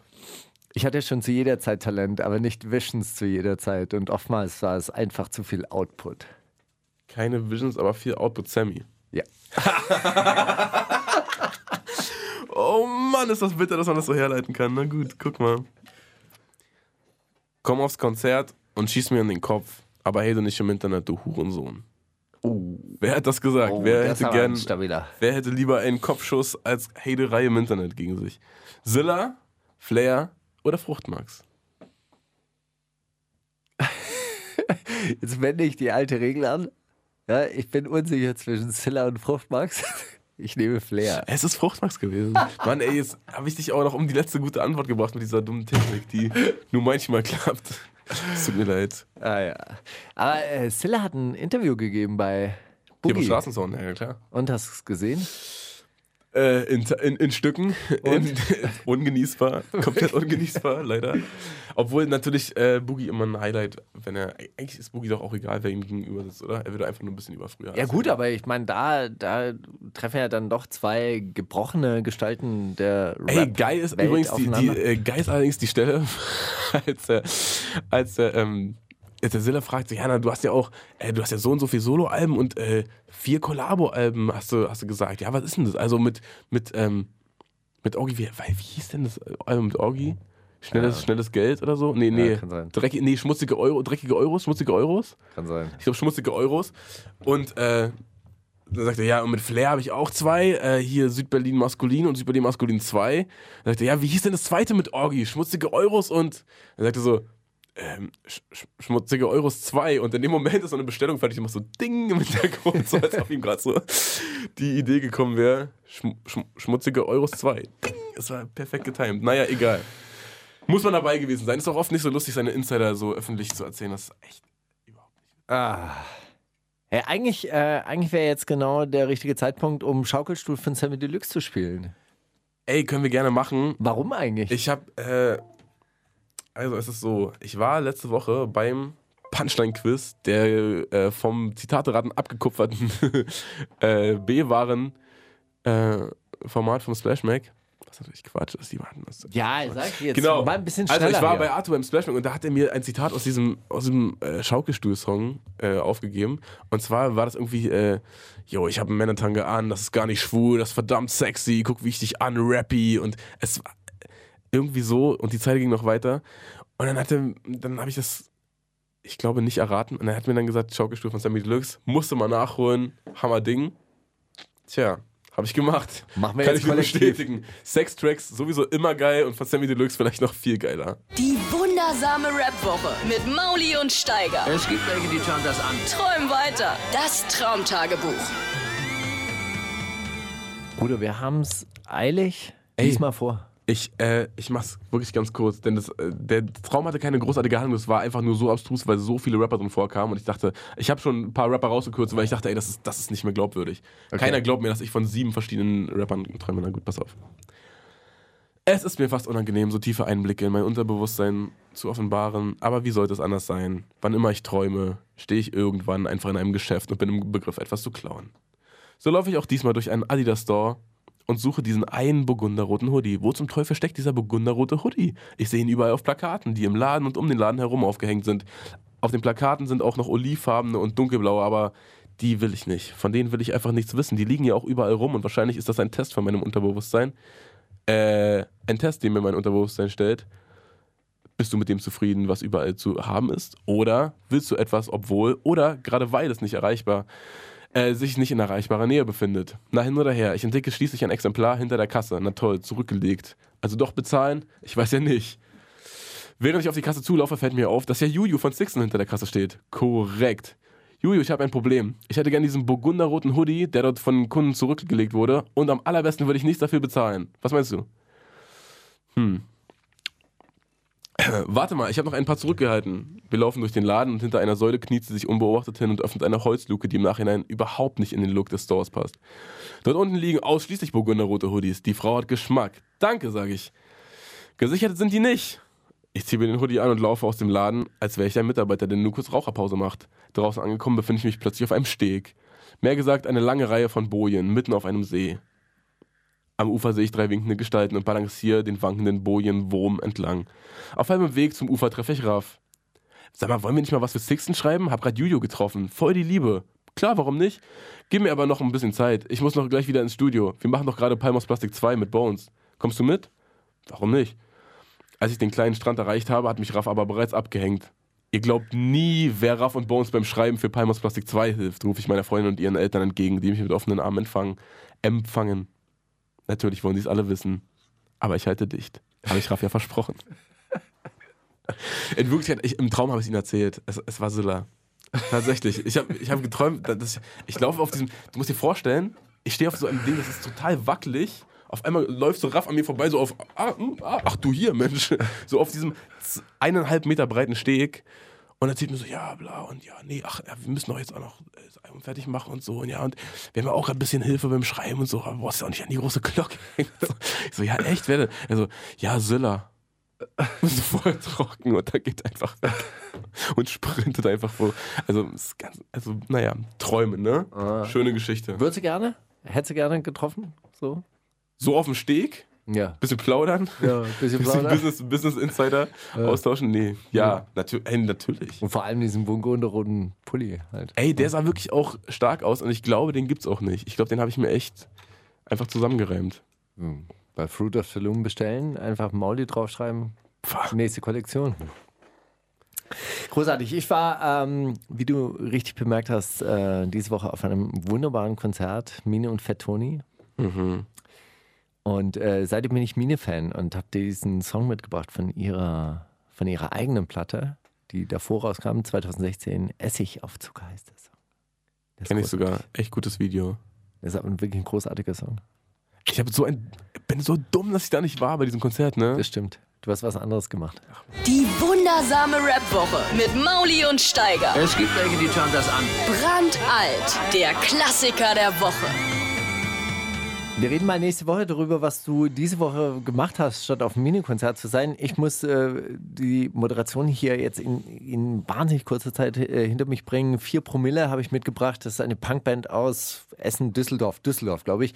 Ich hatte schon zu jeder Zeit Talent, aber nicht Visions zu jeder Zeit. Und oftmals war es einfach zu viel Output. Keine Visions, aber viel Output Sammy. Ja. [LAUGHS] Oh Mann, ist das bitter, dass man das so herleiten kann. Na gut, guck mal. Komm aufs Konzert und schieß mir in den Kopf. Aber hey, du nicht im Internet, du Hurensohn. Wer hat das gesagt? Oh, wer, hätte gern, wer hätte lieber einen Kopfschuss als Haterei im Internet gegen sich? Zilla, Flair oder Fruchtmax? [LAUGHS] Jetzt wende ich die alte Regel an. Ja, ich bin unsicher zwischen Zilla und Fruchtmax. [LAUGHS] Ich nehme Flair. Es ist Fruchtmax gewesen. Mann, ey, jetzt habe ich dich auch noch um die letzte gute Antwort gebracht mit dieser dummen Technik, die nur manchmal klappt. Es tut mir leid. Ah ja. Aber äh, hat ein Interview gegeben bei Hier beim Boogie. Straßensound, ja klar. Und hast du es gesehen? Äh, in, in, in Stücken. [LAUGHS] In, [LAUGHS] ungenießbar. Komplett [LAUGHS] ungenießbar, leider. Obwohl natürlich äh, Boogie immer ein Highlight, wenn er. Eigentlich ist Boogie doch auch egal, wer ihm gegenüber sitzt, oder? Er würde einfach nur ein bisschen überfrüher. Ja gut, aber ich meine, da, da treffen ja dann doch zwei gebrochene Gestalten der Rap Ey, geil ist Welt übrigens die, die äh, geil ist allerdings die Stelle, als er, als er, ähm, als der Silla fragt, so, Jana, du hast ja auch, äh, du hast ja so und so viel Soloalben und äh, vier Kollabo-Alben, hast du, hast du gesagt. Ja, was ist denn das? Also mit, mit, ähm, mit Orgi, wie, wie hieß denn das Album mit Orgi? Schnelles, schnelles Geld oder so? Nee, nee. kann sein. Dreckig, nee, schmutzige Euro, dreckige Euros, schmutzige Euros. Kann sein. Ich glaube, schmutzige Euros. Und äh, dann sagt er, ja, und mit Flair habe ich auch zwei. Äh, hier Südberlin Maskulin und Südberlin Maskulin 2. Dann sagt er, ja, wie hieß denn das zweite mit Orgi? Schmutzige Euros und. Dann sagt er so, ähm, sch sch schmutzige Euros 2. Und in dem Moment ist so eine Bestellung fertig. Ich mach so Ding im Hintergrund, so als ob ihm gerade so die Idee gekommen wäre. Schm schm schmutzige Euros 2. Ding. Es war perfekt getimed. Naja, egal. Muss man dabei gewesen sein. Ist auch oft nicht so lustig, seine Insider so öffentlich zu erzählen. Das ist echt Ah. Ja, eigentlich äh, eigentlich wäre jetzt genau der richtige Zeitpunkt, um Schaukelstuhl von Sammy Deluxe zu spielen. Ey, können wir gerne machen. Warum eigentlich? Ich habe, äh, also es ist so, ich war letzte Woche beim Punchline-Quiz der äh, vom Zitateraten abgekupferten [LAUGHS] äh, B-Waren-Format vom Splash Mac. Was natürlich Quatsch ist, die warten das. ja, sag jetzt Genau. mal ein bisschen schneller. Also ich war hier. bei Arthur beim Splash Mac und da hat er mir ein Zitat aus diesem, aus diesem äh, Schaukelstuhl-Song äh, aufgegeben. Und zwar war das irgendwie, äh, yo, ich habe einen Männertange an, das ist gar nicht schwul, das ist verdammt sexy, guck, wie ich dich anrappy. Und es war irgendwie so, und die Zeit ging noch weiter. Und dann hatte, dann habe ich das ich glaube, nicht erraten. Und er hat mir dann gesagt, Schaukelstuhl von Sammy Deluxe, musste mal nachholen, Hammer Ding. Tja, habe ich gemacht. Machen wir Kann jetzt ich nur kollektiv. bestätigen. Sex-Tracks sowieso immer geil und von Sammy Deluxe vielleicht noch viel geiler. Die wundersame Rap-Woche mit Mauli und Steiger. Es gibt welche, die schauen das an. Träum weiter. Das Traumtagebuch. Bruder, wir haben es eilig. Ey. Lies mal vor. Ich, äh, ich mach's wirklich ganz kurz, denn das, äh, der Traum hatte keine großartige Handlung, es war einfach nur so abstrus, weil so viele Rapper drin vorkamen und ich dachte, ich habe schon ein paar Rapper rausgekürzt, weil ich dachte, ey, das ist, das ist nicht mehr glaubwürdig. Keiner glaubt mir, dass ich von sieben verschiedenen Rappern träume. Na gut, pass auf. Es ist mir fast unangenehm, so tiefe Einblicke in mein Unterbewusstsein zu offenbaren, aber wie sollte es anders sein? Wann immer ich träume, stehe ich irgendwann einfach in einem Geschäft und bin im Begriff, etwas zu klauen. So laufe ich auch diesmal durch einen Adidas Store und suche diesen einen burgunderroten Hoodie. Wo zum Teufel steckt dieser burgunderrote Hoodie? Ich sehe ihn überall auf Plakaten, die im Laden und um den Laden herum aufgehängt sind. Auf den Plakaten sind auch noch olivfarbene und dunkelblaue, aber die will ich nicht. Von denen will ich einfach nichts wissen. Die liegen ja auch überall rum und wahrscheinlich ist das ein Test von meinem Unterbewusstsein. Äh, ein Test, den mir mein Unterbewusstsein stellt. Bist du mit dem zufrieden, was überall zu haben ist? Oder willst du etwas, obwohl oder gerade weil es nicht erreichbar äh, sich nicht in erreichbarer Nähe befindet. Na hin oder her, ich entdecke schließlich ein Exemplar hinter der Kasse. Na toll, zurückgelegt. Also doch bezahlen? Ich weiß ja nicht. Während ich auf die Kasse zulaufe, fällt mir auf, dass ja Juju von Sixten hinter der Kasse steht. Korrekt. Juju, ich habe ein Problem. Ich hätte gerne diesen burgunderroten Hoodie, der dort von Kunden zurückgelegt wurde. Und am allerbesten würde ich nichts dafür bezahlen. Was meinst du? Hm. [CLEARS THROAT] Warte mal, ich habe noch ein paar zurückgehalten. Wir laufen durch den Laden und hinter einer Säule kniet sie sich unbeobachtet hin und öffnet eine Holzluke, die im Nachhinein überhaupt nicht in den Look des Stores passt. Dort unten liegen ausschließlich burgunderrote Hoodies. Die Frau hat Geschmack. Danke, sage ich. Gesichert sind die nicht. Ich ziehe mir den Hoodie an und laufe aus dem Laden, als wäre ich ein Mitarbeiter, der nur kurz Raucherpause macht. Draußen angekommen befinde ich mich plötzlich auf einem Steg. Mehr gesagt, eine lange Reihe von Bojen mitten auf einem See. Am Ufer sehe ich drei winkende Gestalten und balanciere den wankenden Bojenwurm entlang. Auf halbem Weg zum Ufer treffe ich Raff. Sag mal, wollen wir nicht mal was für Sixten schreiben? Hab grad Juju getroffen. Voll die Liebe. Klar, warum nicht? Gib mir aber noch ein bisschen Zeit. Ich muss noch gleich wieder ins Studio. Wir machen doch gerade Palmos Plastic 2 mit Bones. Kommst du mit? Warum nicht? Als ich den kleinen Strand erreicht habe, hat mich Raff aber bereits abgehängt. Ihr glaubt nie, wer Raff und Bones beim Schreiben für Palmos Plastic 2 hilft, rufe ich meiner Freundin und ihren Eltern entgegen, die mich mit offenen Armen empfangen. Empfangen. Natürlich wollen sie es alle wissen. Aber ich halte dicht. Habe ich Raff ja versprochen. In Wirklichkeit, ich, im Traum habe ich es ihnen erzählt. Es, es war Silla. Tatsächlich. Ich habe ich hab geträumt, dass ich, ich laufe auf diesem. Du musst dir vorstellen, ich stehe auf so einem Ding, das ist total wackelig. Auf einmal läuft so Raff an mir vorbei, so auf. Ah, hm, ah, ach du hier, Mensch. So auf diesem eineinhalb Meter breiten Steg. Und erzählt mir so, ja, bla, und ja, nee, ach, ja, wir müssen doch jetzt auch noch äh, das Album fertig machen und so. Und ja, und wir haben ja auch ein bisschen Hilfe beim Schreiben und so, aber brauchst du auch nicht an die große Glocke hängen. [LAUGHS] Ich so, ja, echt, werde. Also, ja, Silla. [LAUGHS] so voll trocken und da geht einfach weg und sprintet einfach vor. Also, ist ganz, also naja, Träume, ne? Schöne Geschichte. Würdest du gerne? Hättest du gerne getroffen? So? So auf dem Steg, Ja. bisschen plaudern, Ja, ein bisschen bisschen plaudern. Business, Business Insider [LAUGHS] austauschen. Nee, ja, natür ey, natürlich. Und vor allem diesen bungo-roten Pulli halt. Ey, der sah wirklich auch stark aus und ich glaube, den gibt's auch nicht. Ich glaube, den habe ich mir echt einfach zusammengereimt. Hm. Bei Fruit of the Loom bestellen, einfach Mauli draufschreiben. Pfah. Nächste Kollektion. Großartig. Ich war, ähm, wie du richtig bemerkt hast, äh, diese Woche auf einem wunderbaren Konzert, Mine und Fat Tony. Mhm. Und äh, seitdem bin ich Mine-Fan und habe diesen Song mitgebracht von ihrer, von ihrer eigenen Platte, die davor rauskam, 2016. Essig auf Zucker heißt der Song. Der ist Kenn ich sogar. Echt gutes Video. Das ist aber wirklich ein großartiger Song. Ich habe so ein, bin so dumm, dass ich da nicht war bei diesem Konzert, ne? Das stimmt. Du hast was anderes gemacht. Die wundersame Rap-Woche mit Mauli und Steiger. Es gibt welche, die schauen das an. Brandalt. Der Klassiker der Woche. Wir reden mal nächste Woche darüber, was du diese Woche gemacht hast, statt auf einem Mini-Konzert zu sein. Ich muss äh, die Moderation hier jetzt in, in wahnsinnig kurzer Zeit äh, hinter mich bringen. Vier Promille habe ich mitgebracht. Das ist eine Punkband aus Essen, Düsseldorf, Düsseldorf, glaube ich.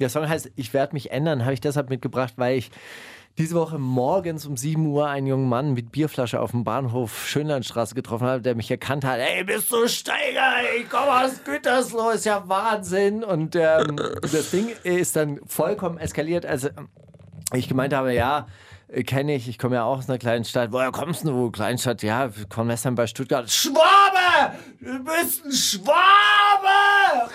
Der Song heißt Ich werde mich ändern, habe ich deshalb mitgebracht, weil ich diese Woche morgens um 7 Uhr einen jungen Mann mit Bierflasche auf dem Bahnhof Schönlandstraße getroffen habe, der mich erkannt hat. Ey, bist du Steiger? Ich komme aus Gütersloh, ist ja Wahnsinn. Und ähm, das Ding ist dann vollkommen eskaliert. Also ich gemeint habe, ja, äh, kenne ich. Ich komme ja auch aus einer kleinen Stadt. Woher kommst du? Kleinstadt, ja, Convestern bei Stuttgart. Schwabe! Du bist ein Schwabe!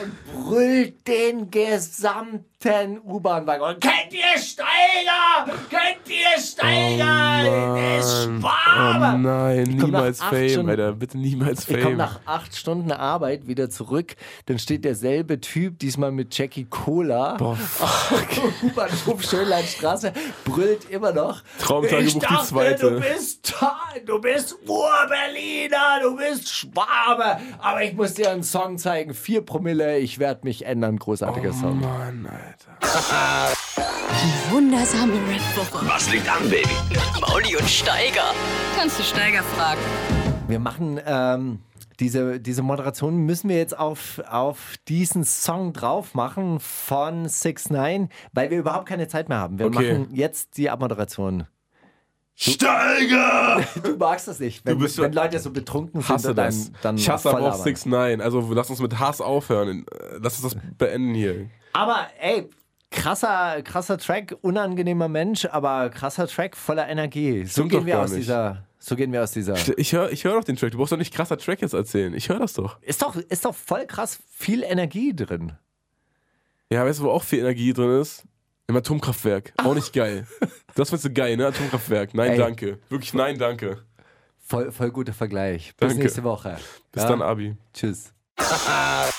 Und brüllt den gesamten U-Bahn-Wagen. Und kennt ihr Steiger? Kennt ihr Steiger? Der ist Schwabe! Oh nein, niemals Fame, Stunden- Alter. Bitte niemals Ich komme Fame. nach acht Stunden Arbeit wieder zurück. Dann steht derselbe Typ, diesmal mit Jackie Cola. Boah, [LAUGHS] U-Bahnhof Schönlandstraße, brüllt immer noch. Traumtagebuch, die zweite. Du bist, du bist Ur-Berliner, du bist Schwabe. Aber ich muss dir einen Song zeigen. Vier Promille, ich werde mich ändern. Großartiger Song. Mann, Alter. Wundersame Rap-Woche. Was liegt an, Baby? Mauli und Steiger. Kannst du Steiger fragen? Wir machen ähm, diese, diese Moderation, müssen wir jetzt auf, auf diesen Song drauf machen von 6 9 weil wir überhaupt keine Zeit mehr haben. Wir Okay. machen jetzt die Abmoderation. Steiger! [LAUGHS] Du magst das nicht, wenn, Du bist so- wenn Leute so betrunken sind Hasse dann, das. dann ich hasse aber auch labern. 6 9 Also lass uns mit Hass aufhören. Äh, Lass uns das beenden hier. Aber ey, krasser, krasser Track, unangenehmer Mensch, aber krasser Track voller Energie. So Stimmt gehen wir aus nicht. dieser. So gehen wir aus dieser. Ich höre ich hör doch den Track. Du brauchst doch nicht krasser Track jetzt erzählen. Ich höre das doch. Ist doch, ist doch voll krass viel Energie drin. Ja, weißt du, wo auch viel Energie drin ist? Im Atomkraftwerk. Auch nicht geil. Das findest du geil, ne? Atomkraftwerk. Nein, Ey. danke. Wirklich nein, danke. Voll, voll guter Vergleich. Bis Danke. nächste Woche. Bis Ja? dann, Abi. Tschüss. [LAUGHS]